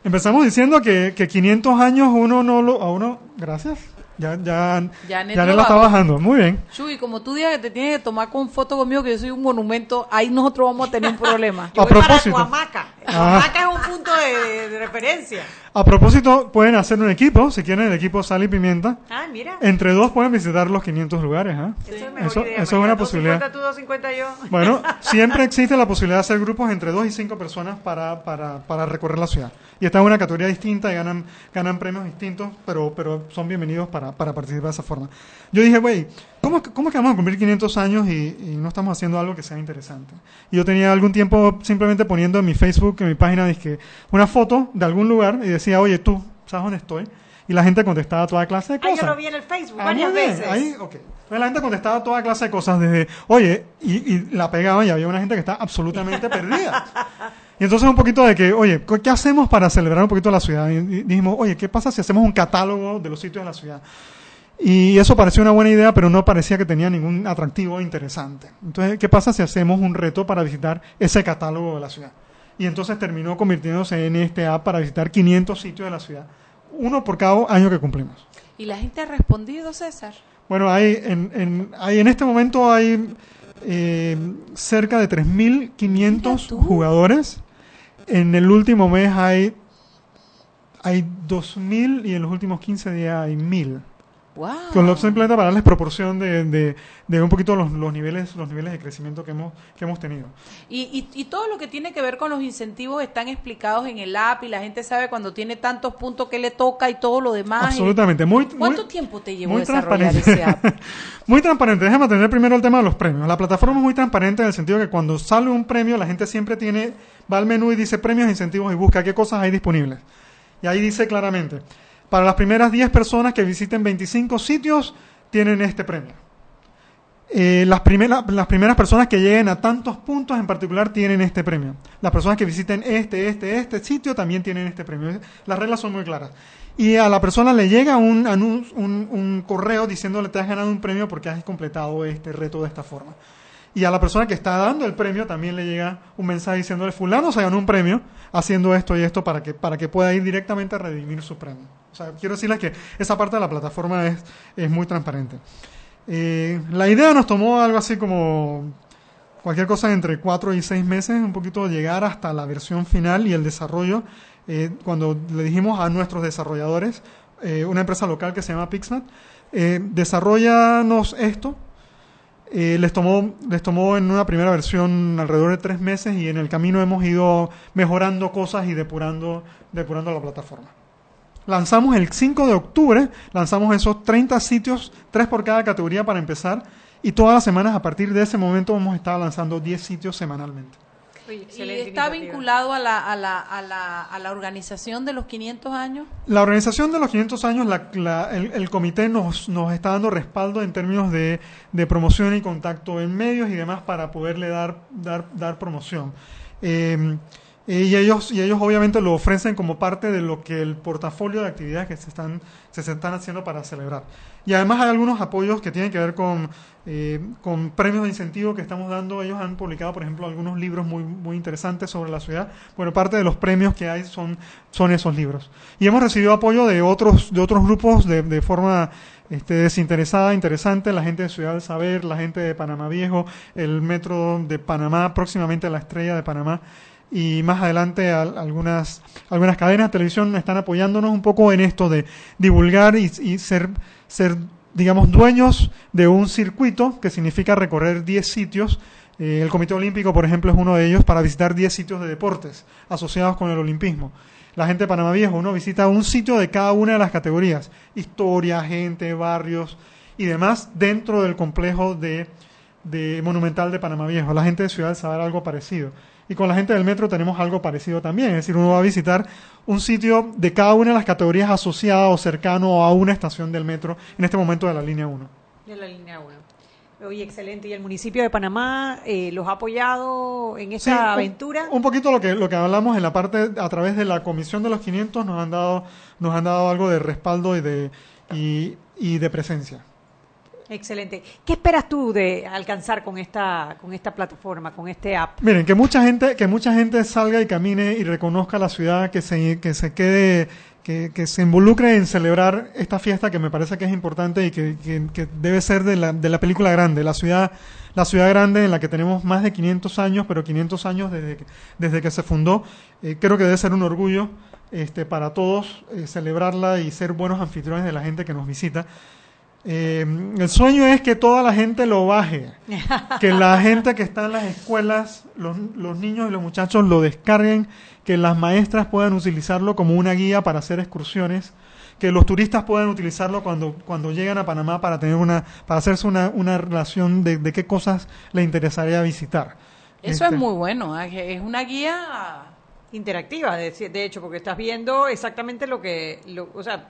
Empezamos diciendo que, que 500 años uno no lo... A uno, gracias. Ya, ya, Janet ya lo está bajando. Muy bien. Chuy, como tú digas que te tienes que tomar con foto conmigo, que yo soy un monumento, ahí nosotros vamos a tener un problema. A propósito. Huamaca. Ah. Huamaca es un punto de, de referencia. A propósito, pueden hacer un equipo, si quieren el equipo Sal y Pimienta. Ah, mira. Entre dos pueden visitar los 500 lugares. ¿ah? Eso es Eso, idea, eso es una 250 posibilidad. tú, 250 yo. Bueno, siempre existe la posibilidad de hacer grupos entre dos y cinco personas para, para, para recorrer la ciudad. Y está en una categoría distinta y ganan, ganan premios distintos, pero, pero son bienvenidos para, para participar de esa forma. Yo dije, güey, ¿cómo, ¿cómo que vamos a cumplir 500 años y, y no estamos haciendo algo que sea interesante? Y yo tenía algún tiempo simplemente poniendo en mi Facebook, en mi página, dizque, una foto de algún lugar y decía, oye, tú, ¿sabes dónde estoy? Y la gente contestaba toda clase de Ah, cosas. yo lo vi en el Facebook Ah, varias veces. Ahí, ok. Pues la gente contestaba toda clase de cosas desde, oye, y, y la pegaban y había una gente que está absolutamente perdida. Y entonces un poquito de que, oye, ¿qué hacemos para celebrar un poquito la ciudad? Y dijimos, oye, ¿qué pasa si hacemos un catálogo de los sitios de la ciudad? Y eso pareció una buena idea, pero no parecía que tenía ningún atractivo interesante. Entonces, ¿qué pasa si hacemos un reto para visitar ese catálogo de la ciudad? Y entonces terminó convirtiéndose en este app para visitar 500 sitios de la ciudad. Uno por cada año que cumplimos. ¿Y la gente ha respondido, César? Bueno, hay en, en, hay, en este momento hay eh, cerca de 3.500 jugadores. En el último mes hay, hay 2.000 y en los últimos 15 días hay 1.000. Wow. Con lo simplemente para darles proporción de, de, de un poquito los, los niveles los niveles de crecimiento que hemos que hemos tenido. Y, y, y todo lo que tiene que ver con los incentivos están explicados en el app y la gente sabe cuando tiene tantos puntos que le toca y todo lo demás. Absolutamente. Muy, ¿Cuánto muy- tiempo te llevó muy desarrollar ese app? muy transparente. Déjame atender primero el tema de los premios. La plataforma es muy transparente en el sentido que cuando sale un premio, la gente siempre tiene, va al menú y dice premios incentivos y busca qué cosas hay disponibles. Y ahí dice claramente, para las primeras 10 personas que visiten 25 sitios, tienen este premio. eh, las, primeras, personas que lleguen a tantos puntos en particular tienen este premio. Las personas que visiten este, este, este sitio también tienen este premio. Las reglas son muy claras. Y a la persona le llega un, un correo diciéndole te has ganado un premio porque has completado este reto de esta forma. Y a la persona que está dando el premio también le llega un mensaje diciéndole fulano se ganó un premio haciendo esto y esto para que, para que pueda ir directamente a redimir su premio. O sea, quiero decirles que esa parte de la plataforma es, es muy transparente. Eh, la idea nos tomó algo así como cualquier cosa entre cuatro y seis meses, un poquito llegar hasta la versión final y el desarrollo. Eh, cuando le dijimos a nuestros desarrolladores, eh, una empresa local que se llama Pixmat, eh, desarrollanos esto. Eh, les tomó les tomó en una primera versión alrededor de tres meses y en el camino hemos ido mejorando cosas y depurando depurando la plataforma. Lanzamos el 5 de octubre, lanzamos esos 30 sitios, tres por cada categoría para empezar, y todas las semanas a partir de ese momento hemos estado lanzando 10 sitios semanalmente. Y está vinculado a la, a, la, a, la, a la organización de los 500 años. La organización de los 500 años, la- la- el, el comité nos, nos está dando respaldo en términos de, de promoción y contacto en medios y demás para poderle dar, dar, dar promoción. Eh, y ellos, y ellos obviamente lo ofrecen como parte de lo que el portafolio de actividades que se están, se están haciendo para celebrar. Y además hay algunos apoyos que tienen que ver con, eh, con premios de incentivo que estamos dando. Ellos han publicado, por ejemplo, algunos libros muy, muy interesantes sobre la ciudad. Bueno, parte de los premios que hay son, son esos libros. Y hemos recibido apoyo de otros, de otros grupos de, de forma este, desinteresada, interesante, la gente de Ciudad del Saber, la gente de Panamá Viejo, el Metro de Panamá, próximamente la Estrella de Panamá y más adelante al- algunas, algunas cadenas de televisión están apoyándonos un poco en esto de divulgar y, ser, ser, digamos, dueños de un circuito que significa recorrer 10 sitios. Eh, el Comité Olímpico, por ejemplo, es uno de ellos para visitar 10 sitios de deportes asociados con el olimpismo. La gente de Panamá Viejo, uno visita un sitio de cada una de las categorías, historia, gente, barrios y demás, dentro del complejo de, de Monumental de Panamá Viejo. La gente de Ciudad del Saber algo parecido. Y con la gente del metro tenemos algo parecido también, es decir, uno va a visitar un sitio de cada una de las categorías asociada o cercano a una estación del metro, en este momento de la línea 1. De la línea 1. Oye, excelente. ¿Y el municipio de Panamá eh, los ha apoyado en esta Sí, un- aventura? Un, poquito lo que lo que hablamos en la parte a través de la comisión de los 500 nos han dado nos han dado algo de respaldo y de y, y de presencia. Excelente. ¿Qué esperas tú de alcanzar con esta, con esta plataforma, con este app? Miren, que mucha gente que mucha gente salga y camine y reconozca la ciudad, que se que se quede que, que se involucre en celebrar esta fiesta que me parece que es importante y que, que- debe ser de la, de la película grande, la ciudad la ciudad grande en la que tenemos más de 500 años, pero 500 años desde que, desde que se fundó. Eh, creo que debe ser un orgullo este, para todos eh, celebrarla y ser buenos anfitriones de la gente que nos visita. Eh, el sueño es que toda la gente lo baje, que la gente que está en las escuelas, los, los niños y los muchachos lo descarguen, que las maestras puedan utilizarlo como una guía para hacer excursiones, que los turistas puedan utilizarlo cuando, cuando llegan a Panamá para tener una, para hacerse una, una relación de, de qué cosas le interesaría visitar. Eso Este, es muy bueno, ¿ah? es una guía interactiva, de, de hecho, porque estás viendo exactamente lo que, lo- o sea,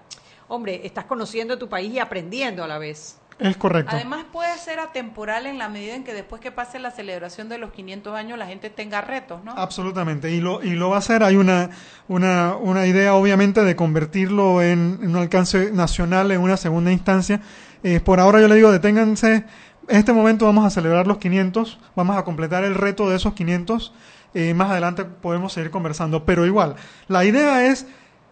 hombre, estás conociendo tu país y aprendiendo a la vez. Es correcto. Además puede ser atemporal en la medida en que después que pase la celebración de los 500 años la gente tenga retos, ¿no? Absolutamente, y lo, y lo va a hacer. Hay una, una, una idea, obviamente, de convertirlo en, en un alcance nacional en una segunda instancia. Eh, por ahora yo le digo, deténganse. En este momento vamos a celebrar los 500, vamos a completar el reto de esos 500. eh, más adelante podemos seguir conversando, pero igual, la idea es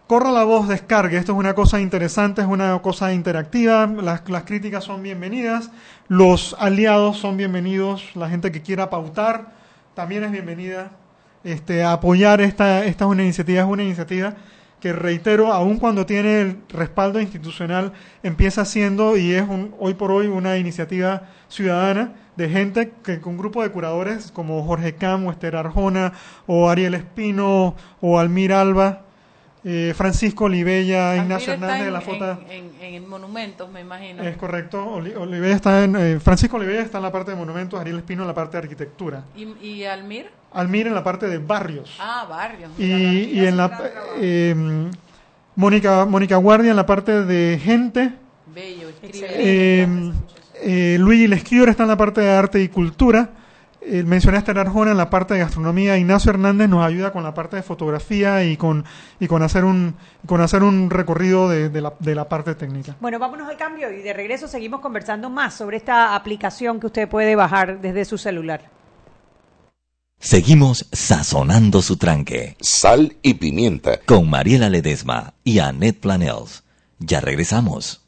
corra la voz, descargue. Esto es una cosa interesante, es una cosa interactiva. Las, críticas son bienvenidas. Los aliados son bienvenidos. La gente que quiera pautar también es bienvenida. Este, apoyar esta, esta es una iniciativa, es una iniciativa que reitero, aun cuando tiene el respaldo institucional, empieza siendo y es un, hoy por hoy una iniciativa ciudadana de gente que con un grupo de curadores como Jorge Cam o Esther Arjona o Ariel Espino o Almir Alba, eh, Francisco Olivella, Ignacio Hernández de la en, Fota. en, en- en monumentos, me imagino. Es correcto. Oli- Olivella está en, eh, Francisco Olivella está en la parte de monumentos, Ariel Espino en la parte de arquitectura. ¿Y, y Almir? Almir en la parte de barrios. Ah, barrios. Y, y en la eh, Mónica Mónica Guardia en la parte de gente. Bello, escribe. Eh, Luigi Lesquior está en la parte de arte y cultura. Eh, mencioné a Esther Arjona en la parte de gastronomía. Ignacio Hernández nos ayuda con la parte de fotografía y con, y con, hacer, un, con hacer un recorrido de, de la, de la parte técnica. Bueno, vámonos al cambio y de regreso seguimos conversando más sobre esta aplicación que usted puede bajar desde su celular. Seguimos sazonando su tranque. Sal y pimienta. Con Mariela Ledesma y Annette Planels. Ya regresamos.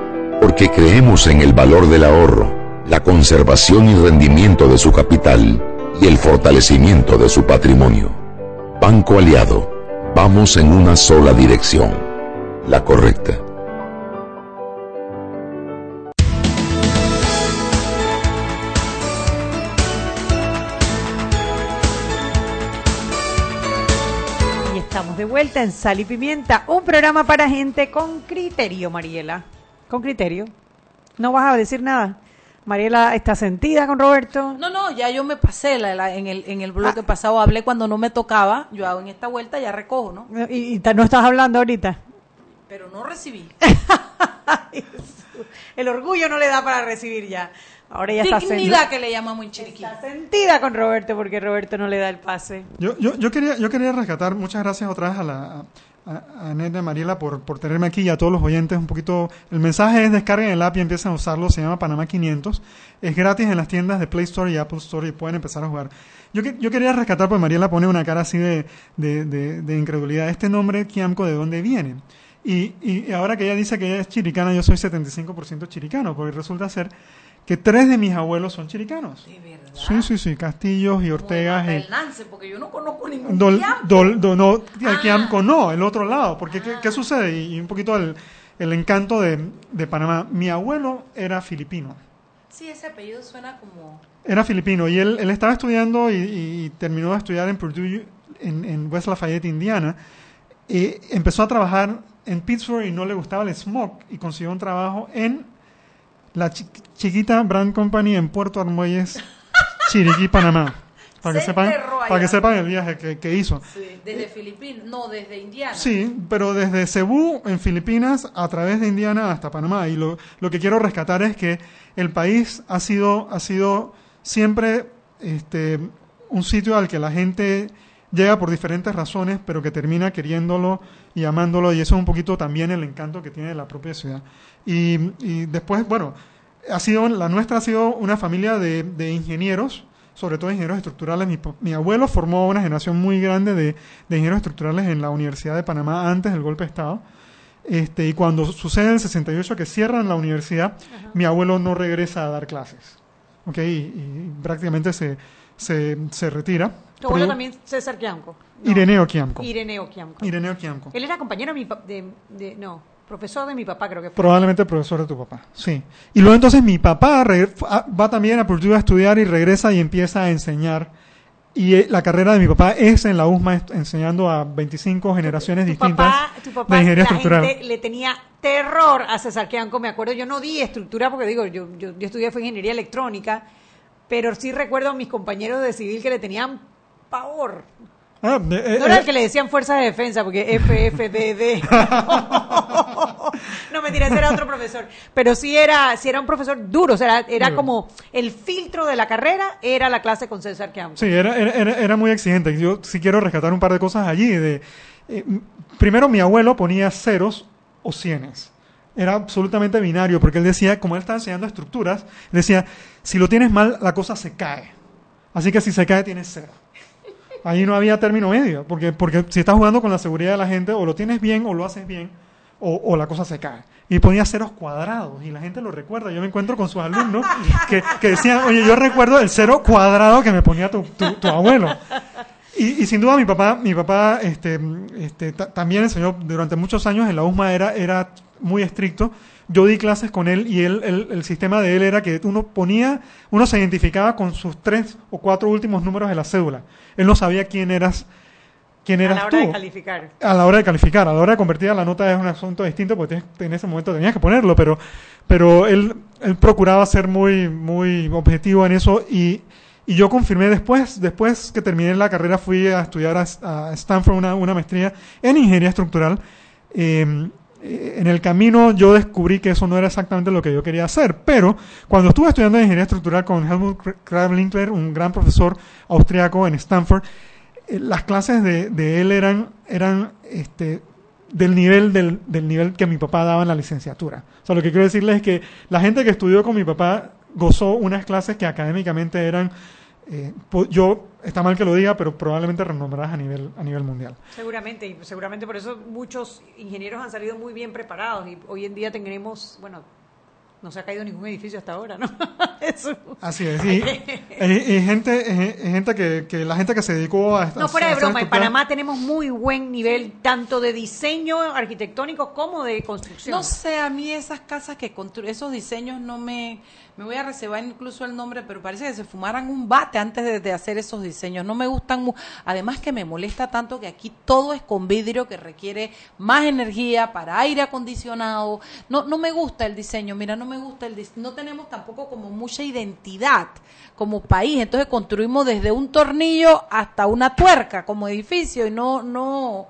porque creemos en el valor del ahorro, la conservación y rendimiento de su capital y el fortalecimiento de su patrimonio. Banco Aliado, vamos en una sola dirección, la correcta. Y estamos de vuelta en Sal y Pimienta, un programa para gente con criterio, Mariela. Con criterio. No vas a decir nada. Mariela está sentida con Roberto. No, no, ya yo me pasé la- la- en el, en el bloque pasado, hablé cuando no me tocaba, yo hago en esta vuelta ya recojo, ¿no? Y, y ta- no estás hablando ahorita. Pero no recibí. El orgullo no le da para recibir ya. Ahora ya está sentida, que le llamamos en Chiriquí. sentida con Roberto porque Roberto no le da el pase. Yo, yo, yo, quería, yo quería rescatar, muchas gracias otra vez a la a, a y a Mariela por, por tenerme aquí y a todos los oyentes un poquito. El mensaje es descarguen el app y empiecen a usarlo, se llama Panamá 500. Es gratis en las tiendas de Play Store y Apple Store y pueden empezar a jugar. Yo, yo quería rescatar, pues Mariela pone una cara así de, de, de- incredulidad. Este nombre, Kiamco, ¿de dónde viene? Y, y ahora que ella dice que ella es chiricana, yo soy 75% chiricano, porque resulta ser que tres de mis abuelos son chiricanos. Sí, sí, sí, Castillos y Ortegas. El Nance, porque yo no conozco ningún Dol, dol- do- no, el Ah. No, el otro lado. Porque ¿qué, qué sucede? Y, un poquito el, el encanto de, de Panamá. Mi abuelo era filipino. Sí, ese apellido suena como... Era filipino y él, él estaba estudiando y, terminó de estudiar en Purdue, en, en West Lafayette, Indiana. Y empezó a trabajar en Pittsburgh y no le gustaba el smoke y consiguió un trabajo en la chi- chiquita Brand Company en Puerto Armuelles, Chiriquí, Panamá. Para que, Se sepan, para que sepan el viaje que, que hizo. Sí, desde Filipinas, no, desde Indiana. Sí, pero desde Cebú, en Filipinas, a través de Indiana hasta Panamá. Y lo, lo que quiero rescatar es que el país ha sido, ha sido siempre este, un sitio al que la gente llega por diferentes razones, pero que termina queriéndolo y amándolo. Y eso es un poquito también el encanto que tiene la propia ciudad. Y, y después, bueno, ha sido, la nuestra ha sido una familia de, de ingenieros, sobre todo ingenieros estructurales. Mi, mi abuelo formó una generación muy grande de, de ingenieros estructurales en la Universidad de Panamá antes del golpe de Estado. Este, y cuando sucede en el 68 que cierran la universidad, mi abuelo no regresa a dar clases. ¿ok? Y, y prácticamente se, se, se retira. Tu abuelo también, César Quianco. Ireneo Quiamco. Ireneo Quiamco. Ireneo Quiamco. Él era compañero de mi de, de- no, profesor de mi papá, creo que fue. Probablemente profesor de tu papá, sí. Y luego entonces mi papá re- a- va también a Purdue a estudiar y regresa y empieza a enseñar. Y eh, la carrera de mi papá es en la USMA enseñando a 25 generaciones Tu distintas papá, tu papá, de ingeniería la estructural. gente le tenía terror a César Quianco, me acuerdo, yo no di estructura porque digo, yo, yo, yo estudié fue ingeniería electrónica, pero sí recuerdo a mis compañeros de civil que le tenían pavor. Ah, eh, No era eh, el que le decían fuerza de defensa, porque FFDD. no, mentira, ese era otro profesor. Pero sí era, sí era un profesor duro, o sea, era, como el filtro de la carrera, era la clase con César Quianco. Sí, era, era, muy exigente. Yo sí quiero rescatar un par de cosas allí. De, eh, primero, mi abuelo ponía ceros o cienes. Era absolutamente binario, porque él decía, como él estaba enseñando estructuras, decía, si lo tienes mal, la cosa se cae. Así que si se cae, tienes cero. Ahí no había término medio, porque, porque si estás jugando con la seguridad de la gente, o lo tienes bien o lo haces bien, o, o la cosa se cae. Y ponía ceros cuadrados, y la gente lo recuerda. Yo me encuentro con sus alumnos que, que decían, oye, yo recuerdo el cero cuadrado que me ponía tu, tu, tu abuelo. Y, y sin duda mi papá, mi papá este, este, ta- también enseñó durante muchos años en la USMA, era, era muy estricto. Yo di clases con él y él, él- el sistema de él era que uno ponía, uno se identificaba con sus tres o cuatro últimos números de la cédula. Él no sabía quién eras, quién a eras la hora tú. de calificar. A la hora de calificar, a la hora de convertir a la nota es un asunto distinto porque en ese momento tenías que ponerlo, pero, pero él, él procuraba ser muy, muy objetivo en eso y, y yo confirmé después, después que terminé la carrera fui a estudiar a, a Stanford una, una maestría en ingeniería estructural. Eh, eh, en el camino yo descubrí que eso no era exactamente lo que yo quería hacer, pero cuando estuve estudiando ingeniería estructural con Helmut Krabblinkler, un gran profesor austriaco en Stanford, eh, las clases de, él eran, eran este, del nivel del, del nivel que mi papá daba en la licenciatura. O sea, lo que quiero decirles es que la gente que estudió con mi papá gozó unas clases que académicamente eran, eh, yo, está mal que lo diga, pero probablemente renombradas a nivel, a nivel mundial. Seguramente, y seguramente por eso muchos ingenieros han salido muy bien preparados y hoy en día tendremos, bueno, no se ha caído ningún edificio hasta ahora, ¿no? Eso. Así es. Y, y- y gente, y- y gente que, que la gente que se dedicó a... No, a- fuera de broma, en Panamá tenemos muy buen nivel tanto de diseño arquitectónico como de construcción. No sé, a mí esas casas que constru esos diseños no me... Me voy a reservar incluso el nombre, pero parece que se fumaran un bate antes de, hacer esos diseños. No me gustan. mu- Además que me molesta tanto que aquí todo es con vidrio que requiere más energía para aire acondicionado. No, no me gusta el diseño. Mira, no me gusta el diseño. No tenemos tampoco como mucha identidad como país. Entonces construimos desde un tornillo hasta una tuerca como edificio y no, no.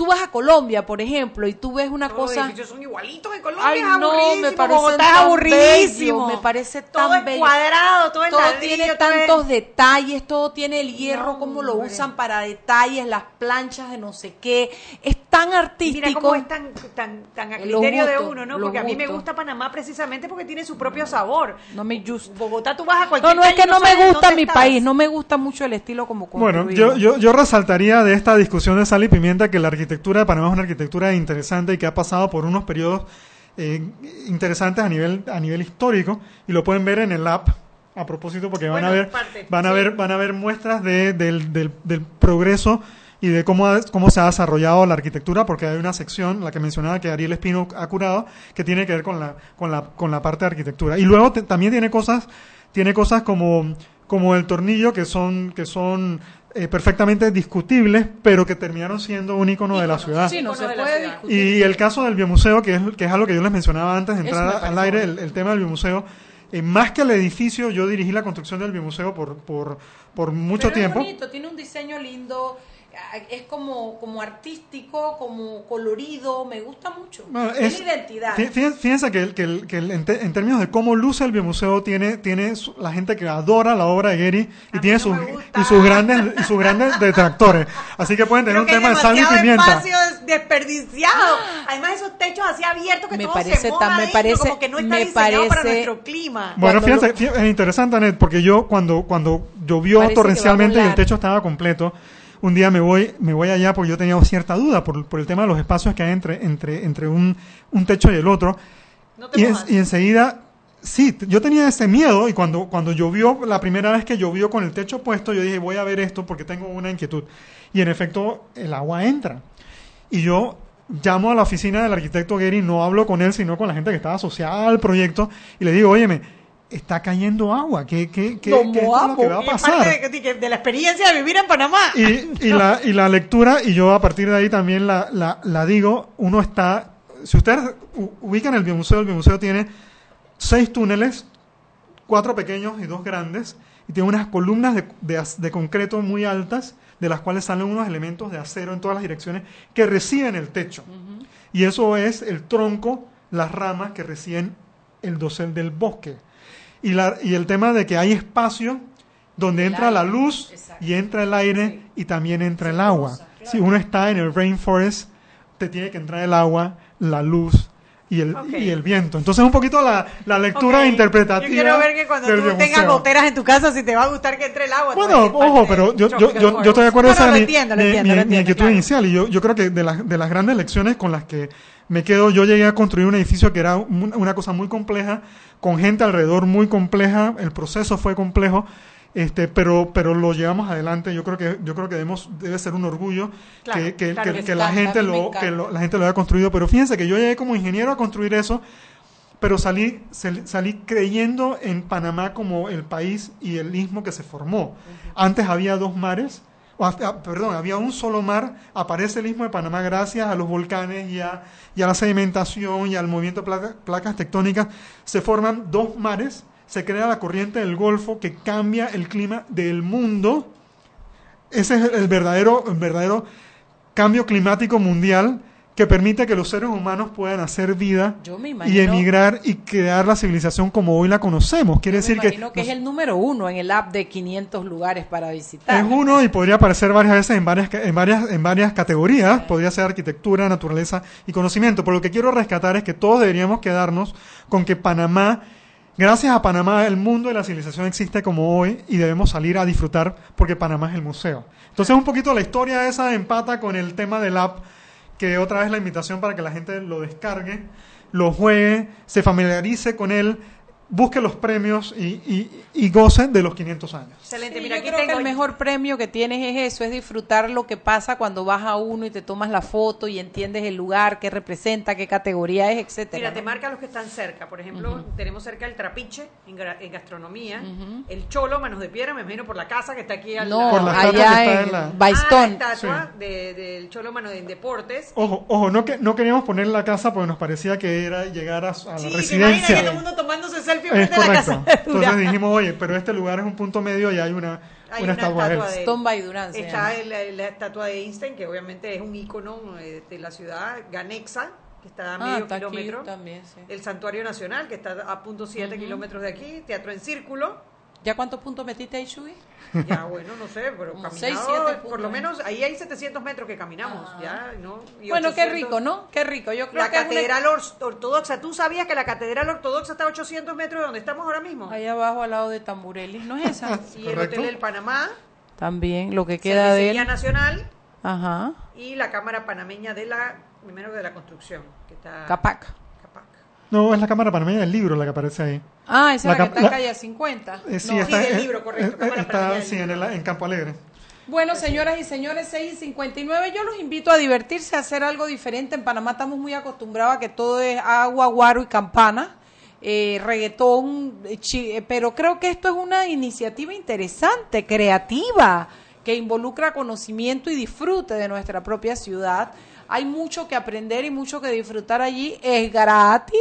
Tú vas a Colombia, por ejemplo, y tú ves una Todos los cosa. edificios son igualitos en Colombia, Ay, es no, me parece Bogotá es tan aburridísimo. bello, me parece todo tan bello. cuadrado, todo todo ladrillo, tiene todo es- tantos detalles, todo tiene el hierro, No, como lo hombre. usan para detalles, las planchas de no sé qué. Es tan artístico. Mira cómo es tan, tan, tan a criterio de uno, ¿no? Porque a mí me gusta Panamá precisamente porque tiene su propio sabor. No me gusta. Bogotá tú vas a cualquier No, no es que no me gusta mi estás. país, no me gusta mucho el estilo como Bueno, construido. yo, yo, yo resaltaría de esta discusión de sal y pimienta que la arquitectura de Panamá es una arquitectura interesante y que ha pasado por unos periodos eh, interesantes a nivel, a nivel histórico y lo pueden ver en el app a propósito porque van a ver parte, van a sí. ver van a ver muestras de, del, del, del progreso y de cómo, ha- cómo se ha desarrollado la arquitectura, porque hay una sección, la que mencionaba que Ariel Espino ha curado, que tiene que ver con la, con la, con la parte de arquitectura. Y luego te- también tiene cosas, tiene cosas como, como el tornillo, que son, que son eh, perfectamente discutibles, pero que terminaron siendo un icono de la ciudad. Sí, no se puede discutir. Y el caso del biomuseo, que es, que es algo que yo les mencionaba antes de entrar al aire, el, tema del biomuseo, eh, más que el edificio, yo dirigí la construcción del biomuseo por, por, por mucho Pero tiempo. Es bonito, tiene un diseño lindo, es como, como artístico, como colorido, me gusta mucho. Bueno, tiene es- identidad. fí- fí- Fíjense que, el- que, el- que el- en, te- en términos de cómo luce el biomuseo, tiene, tiene su- la gente que adora la obra de Gary y tiene sus, y sus grandes y sus grandes detractores. Así que pueden tener Creo un tema de sal y pimienta. espacio des- desperdiciado. Además, esos techos así abiertos que Me todo parece se tan- me adentro, parece- como que no está me diseñado para parece- nuestro clima. Bueno, fíjense, fí- es interesante, Anet, porque yo cuando, cuando llovió Parece torrencialmente y el techo estaba completo, un día me voy, me voy allá porque yo tenía cierta duda por, por el tema de los espacios que hay entre, entre, entre un, un techo y el otro. No te y, en- y enseguida sí, yo tenía ese miedo y cuando, cuando llovió, la primera vez que llovió con el techo puesto, yo dije, voy a ver esto porque tengo una inquietud. Y en efecto, el agua entra. Y yo llamo a la oficina del arquitecto Gary, no hablo con él, sino con la gente que estaba asociada al proyecto, y le digo, óyeme, está cayendo agua, ¿qué, qué, qué, qué es lo amo, que va a es pasar? parte de, la experiencia de vivir en Panamá. Y, y la, y la lectura, y yo a partir de ahí también la, la, la digo, uno está, si ustedes ubican el biomuseo, el biomuseo tiene seis túneles, cuatro pequeños y dos grandes, y tiene unas columnas de, de de concreto muy altas, de las cuales salen unos elementos de acero en todas las direcciones que reciben el techo. Y eso es el tronco, las ramas que reciben el dosel del bosque. Y, la, y el tema de que hay espacio donde entra la luz y entra el aire y también entra el agua. Si uno está en el rainforest, te tiene que entrar el agua, la luz y el, y el viento. Entonces un poquito la, la lectura Ok. interpretativa. Yo quiero ver que cuando tú tengas goteras en tu casa, si te va a gustar que entre el agua. Bueno, ojo, pero yo, yo, yo, yo estoy de acuerdo, Forest. esa mi, inquietud inicial. Y yo, yo creo que de, las de las grandes lecciones con las que me quedo, yo llegué a construir un edificio que era un- una cosa muy compleja, con gente alrededor muy compleja, el proceso fue complejo, este, pero, pero lo llevamos adelante. Yo creo que, yo creo que debemos, debe ser un orgullo Claro, que, que- claro que- que que sí. la gente lo, que lo- la gente lo haya construido. Pero fíjense que yo llegué como ingeniero a construir eso, pero salí, sal- salí creyendo en Panamá como el país y el istmo que se formó. Antes había dos mares, ah, perdón, había un solo mar, aparece el istmo de Panamá gracias a los volcanes y a, y a la sedimentación y al movimiento de placa- placas tectónicas. Se forman dos mares, se crea la corriente del Golfo que cambia el clima del mundo. Ese es el verdadero, el verdadero cambio climático mundial que permite que los seres humanos puedan hacer vida y emigrar y crear la civilización como hoy la conocemos. Quiere Me decir que es el número uno en el app de 500 lugares para visitar. es uno y podría aparecer varias veces en varias, en varias, en varias categorías. Podría ser arquitectura, naturaleza y conocimiento. Pero lo que quiero rescatar es que todos deberíamos quedarnos con que Panamá, gracias a Panamá, el mundo y la civilización existe como hoy y debemos salir a disfrutar porque Panamá es el museo. Entonces un poquito la historia esa empata con el tema del app, que otra vez la invitación para que la gente lo descargue, lo juegue, se familiarice con él, busque los premios y, y, y goce de los 500 años. Excelente, Sí, mira, yo aquí creo tengo que el mejor premio que tienes es eso, es disfrutar lo que pasa cuando vas a uno y te tomas la foto y entiendes el lugar, qué representa, qué categoría es, etcétera. Mira, ¿no? te marca los que están cerca. Por ejemplo, tenemos cerca el Trapiche en, gra- en gastronomía, el Cholo, Manos de Piedra, me imagino por la casa que está aquí al No, lado. Por la estatua allá que está en en la- Baistón. Ah, la estatua de- del Cholo Mano de Deportes. Ojo, ojo, no, que, no queríamos poner la casa porque nos parecía que era llegar a, a la Sí, imagina residencia. que todo el mundo tomándose selfie Es la correcto. casa. de Entonces dijimos, oye, pero este lugar es un punto medio y hay una, Hay una una estatua estatua de él. Stone by Durán Está el- la, estatua de Einstein, que obviamente es un ícono eh, de la ciudad, Ganexa, que está a Ah, medio está aquí kilómetro. también, sí. El Santuario Nacional, que está a punto siete kilómetros de aquí. Teatro en Círculo. ¿Ya cuántos puntos metiste ahí, Shubi? Ya, bueno, no sé, pero seis, siete por lo menos ahí hay 700 metros que caminamos, Ajá. ya, ¿no? Y Bueno, qué 800. rico, ¿no? Qué rico. Yo creo La que es una- catedral or- ortodoxa, ¿tú sabías que la catedral ortodoxa está a 800 metros de donde estamos ahora mismo? Allá abajo al lado de Tamburelli, ¿no es esa? Y el Hotel del Panamá, También, lo que queda de él. Nacional Ajá. y la Cámara Panameña de la, primero de la construcción, que está... Capac. No, es la cámara panameña del libro la que aparece ahí. Ah, esa La es la que está en calle 50. Eh, sí, No, está, del eh, libro, correcto, eh, está, sí, en, el- en Campo Alegre. Bueno, señoras y señores, 6 y 59, yo los invito a divertirse, a hacer algo diferente. En Panamá estamos muy acostumbrados a que todo es agua, guaro y campana, eh, reggaetón, eh, pero creo que esto es una iniciativa interesante, creativa, que involucra conocimiento y disfrute de nuestra propia ciudad. Hay mucho que aprender y mucho que disfrutar allí, es gratis.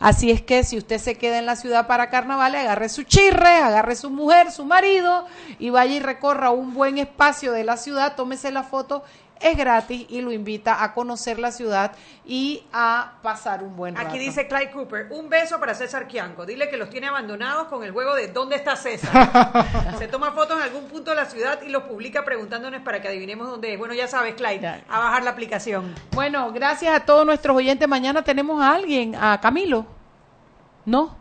Así es que si usted se queda en la ciudad para carnaval, agarre su chirre, agarre su mujer, su marido y vaya y recorra un buen espacio de la ciudad, tómese la foto, es gratis y lo invita a conocer la ciudad y a pasar un buen rato. Aquí dice Clyde Cooper, un beso para César Kianco. Dile que los tiene abandonados con el juego de ¿Dónde está César? Se toma fotos en algún punto de la ciudad y los publica preguntándonos para que adivinemos dónde es. Bueno, ya sabes, Clyde, a bajar la aplicación. Bueno, gracias a todos nuestros oyentes. Mañana tenemos a alguien, a Camilo. ¿No?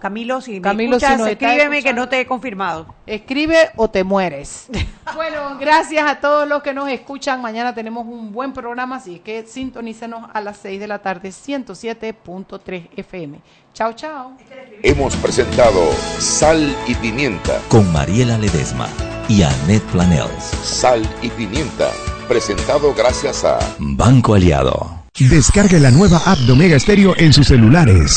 Camilo, si Camilo, me escuchas, si nos está escríbeme que no te he confirmado. Escribe o te mueres. bueno, gracias a todos los que nos escuchan. Mañana tenemos un buen programa, así que sintonícenos a las 6 de la tarde, 107.3 FM. Chao, chao. Hemos presentado Sal y Pimienta. Con Mariela Ledesma y Annette Planels. Sal y Pimienta. Presentado gracias a Banco Aliado. Descargue la nueva app de Omega Stereo en sus celulares.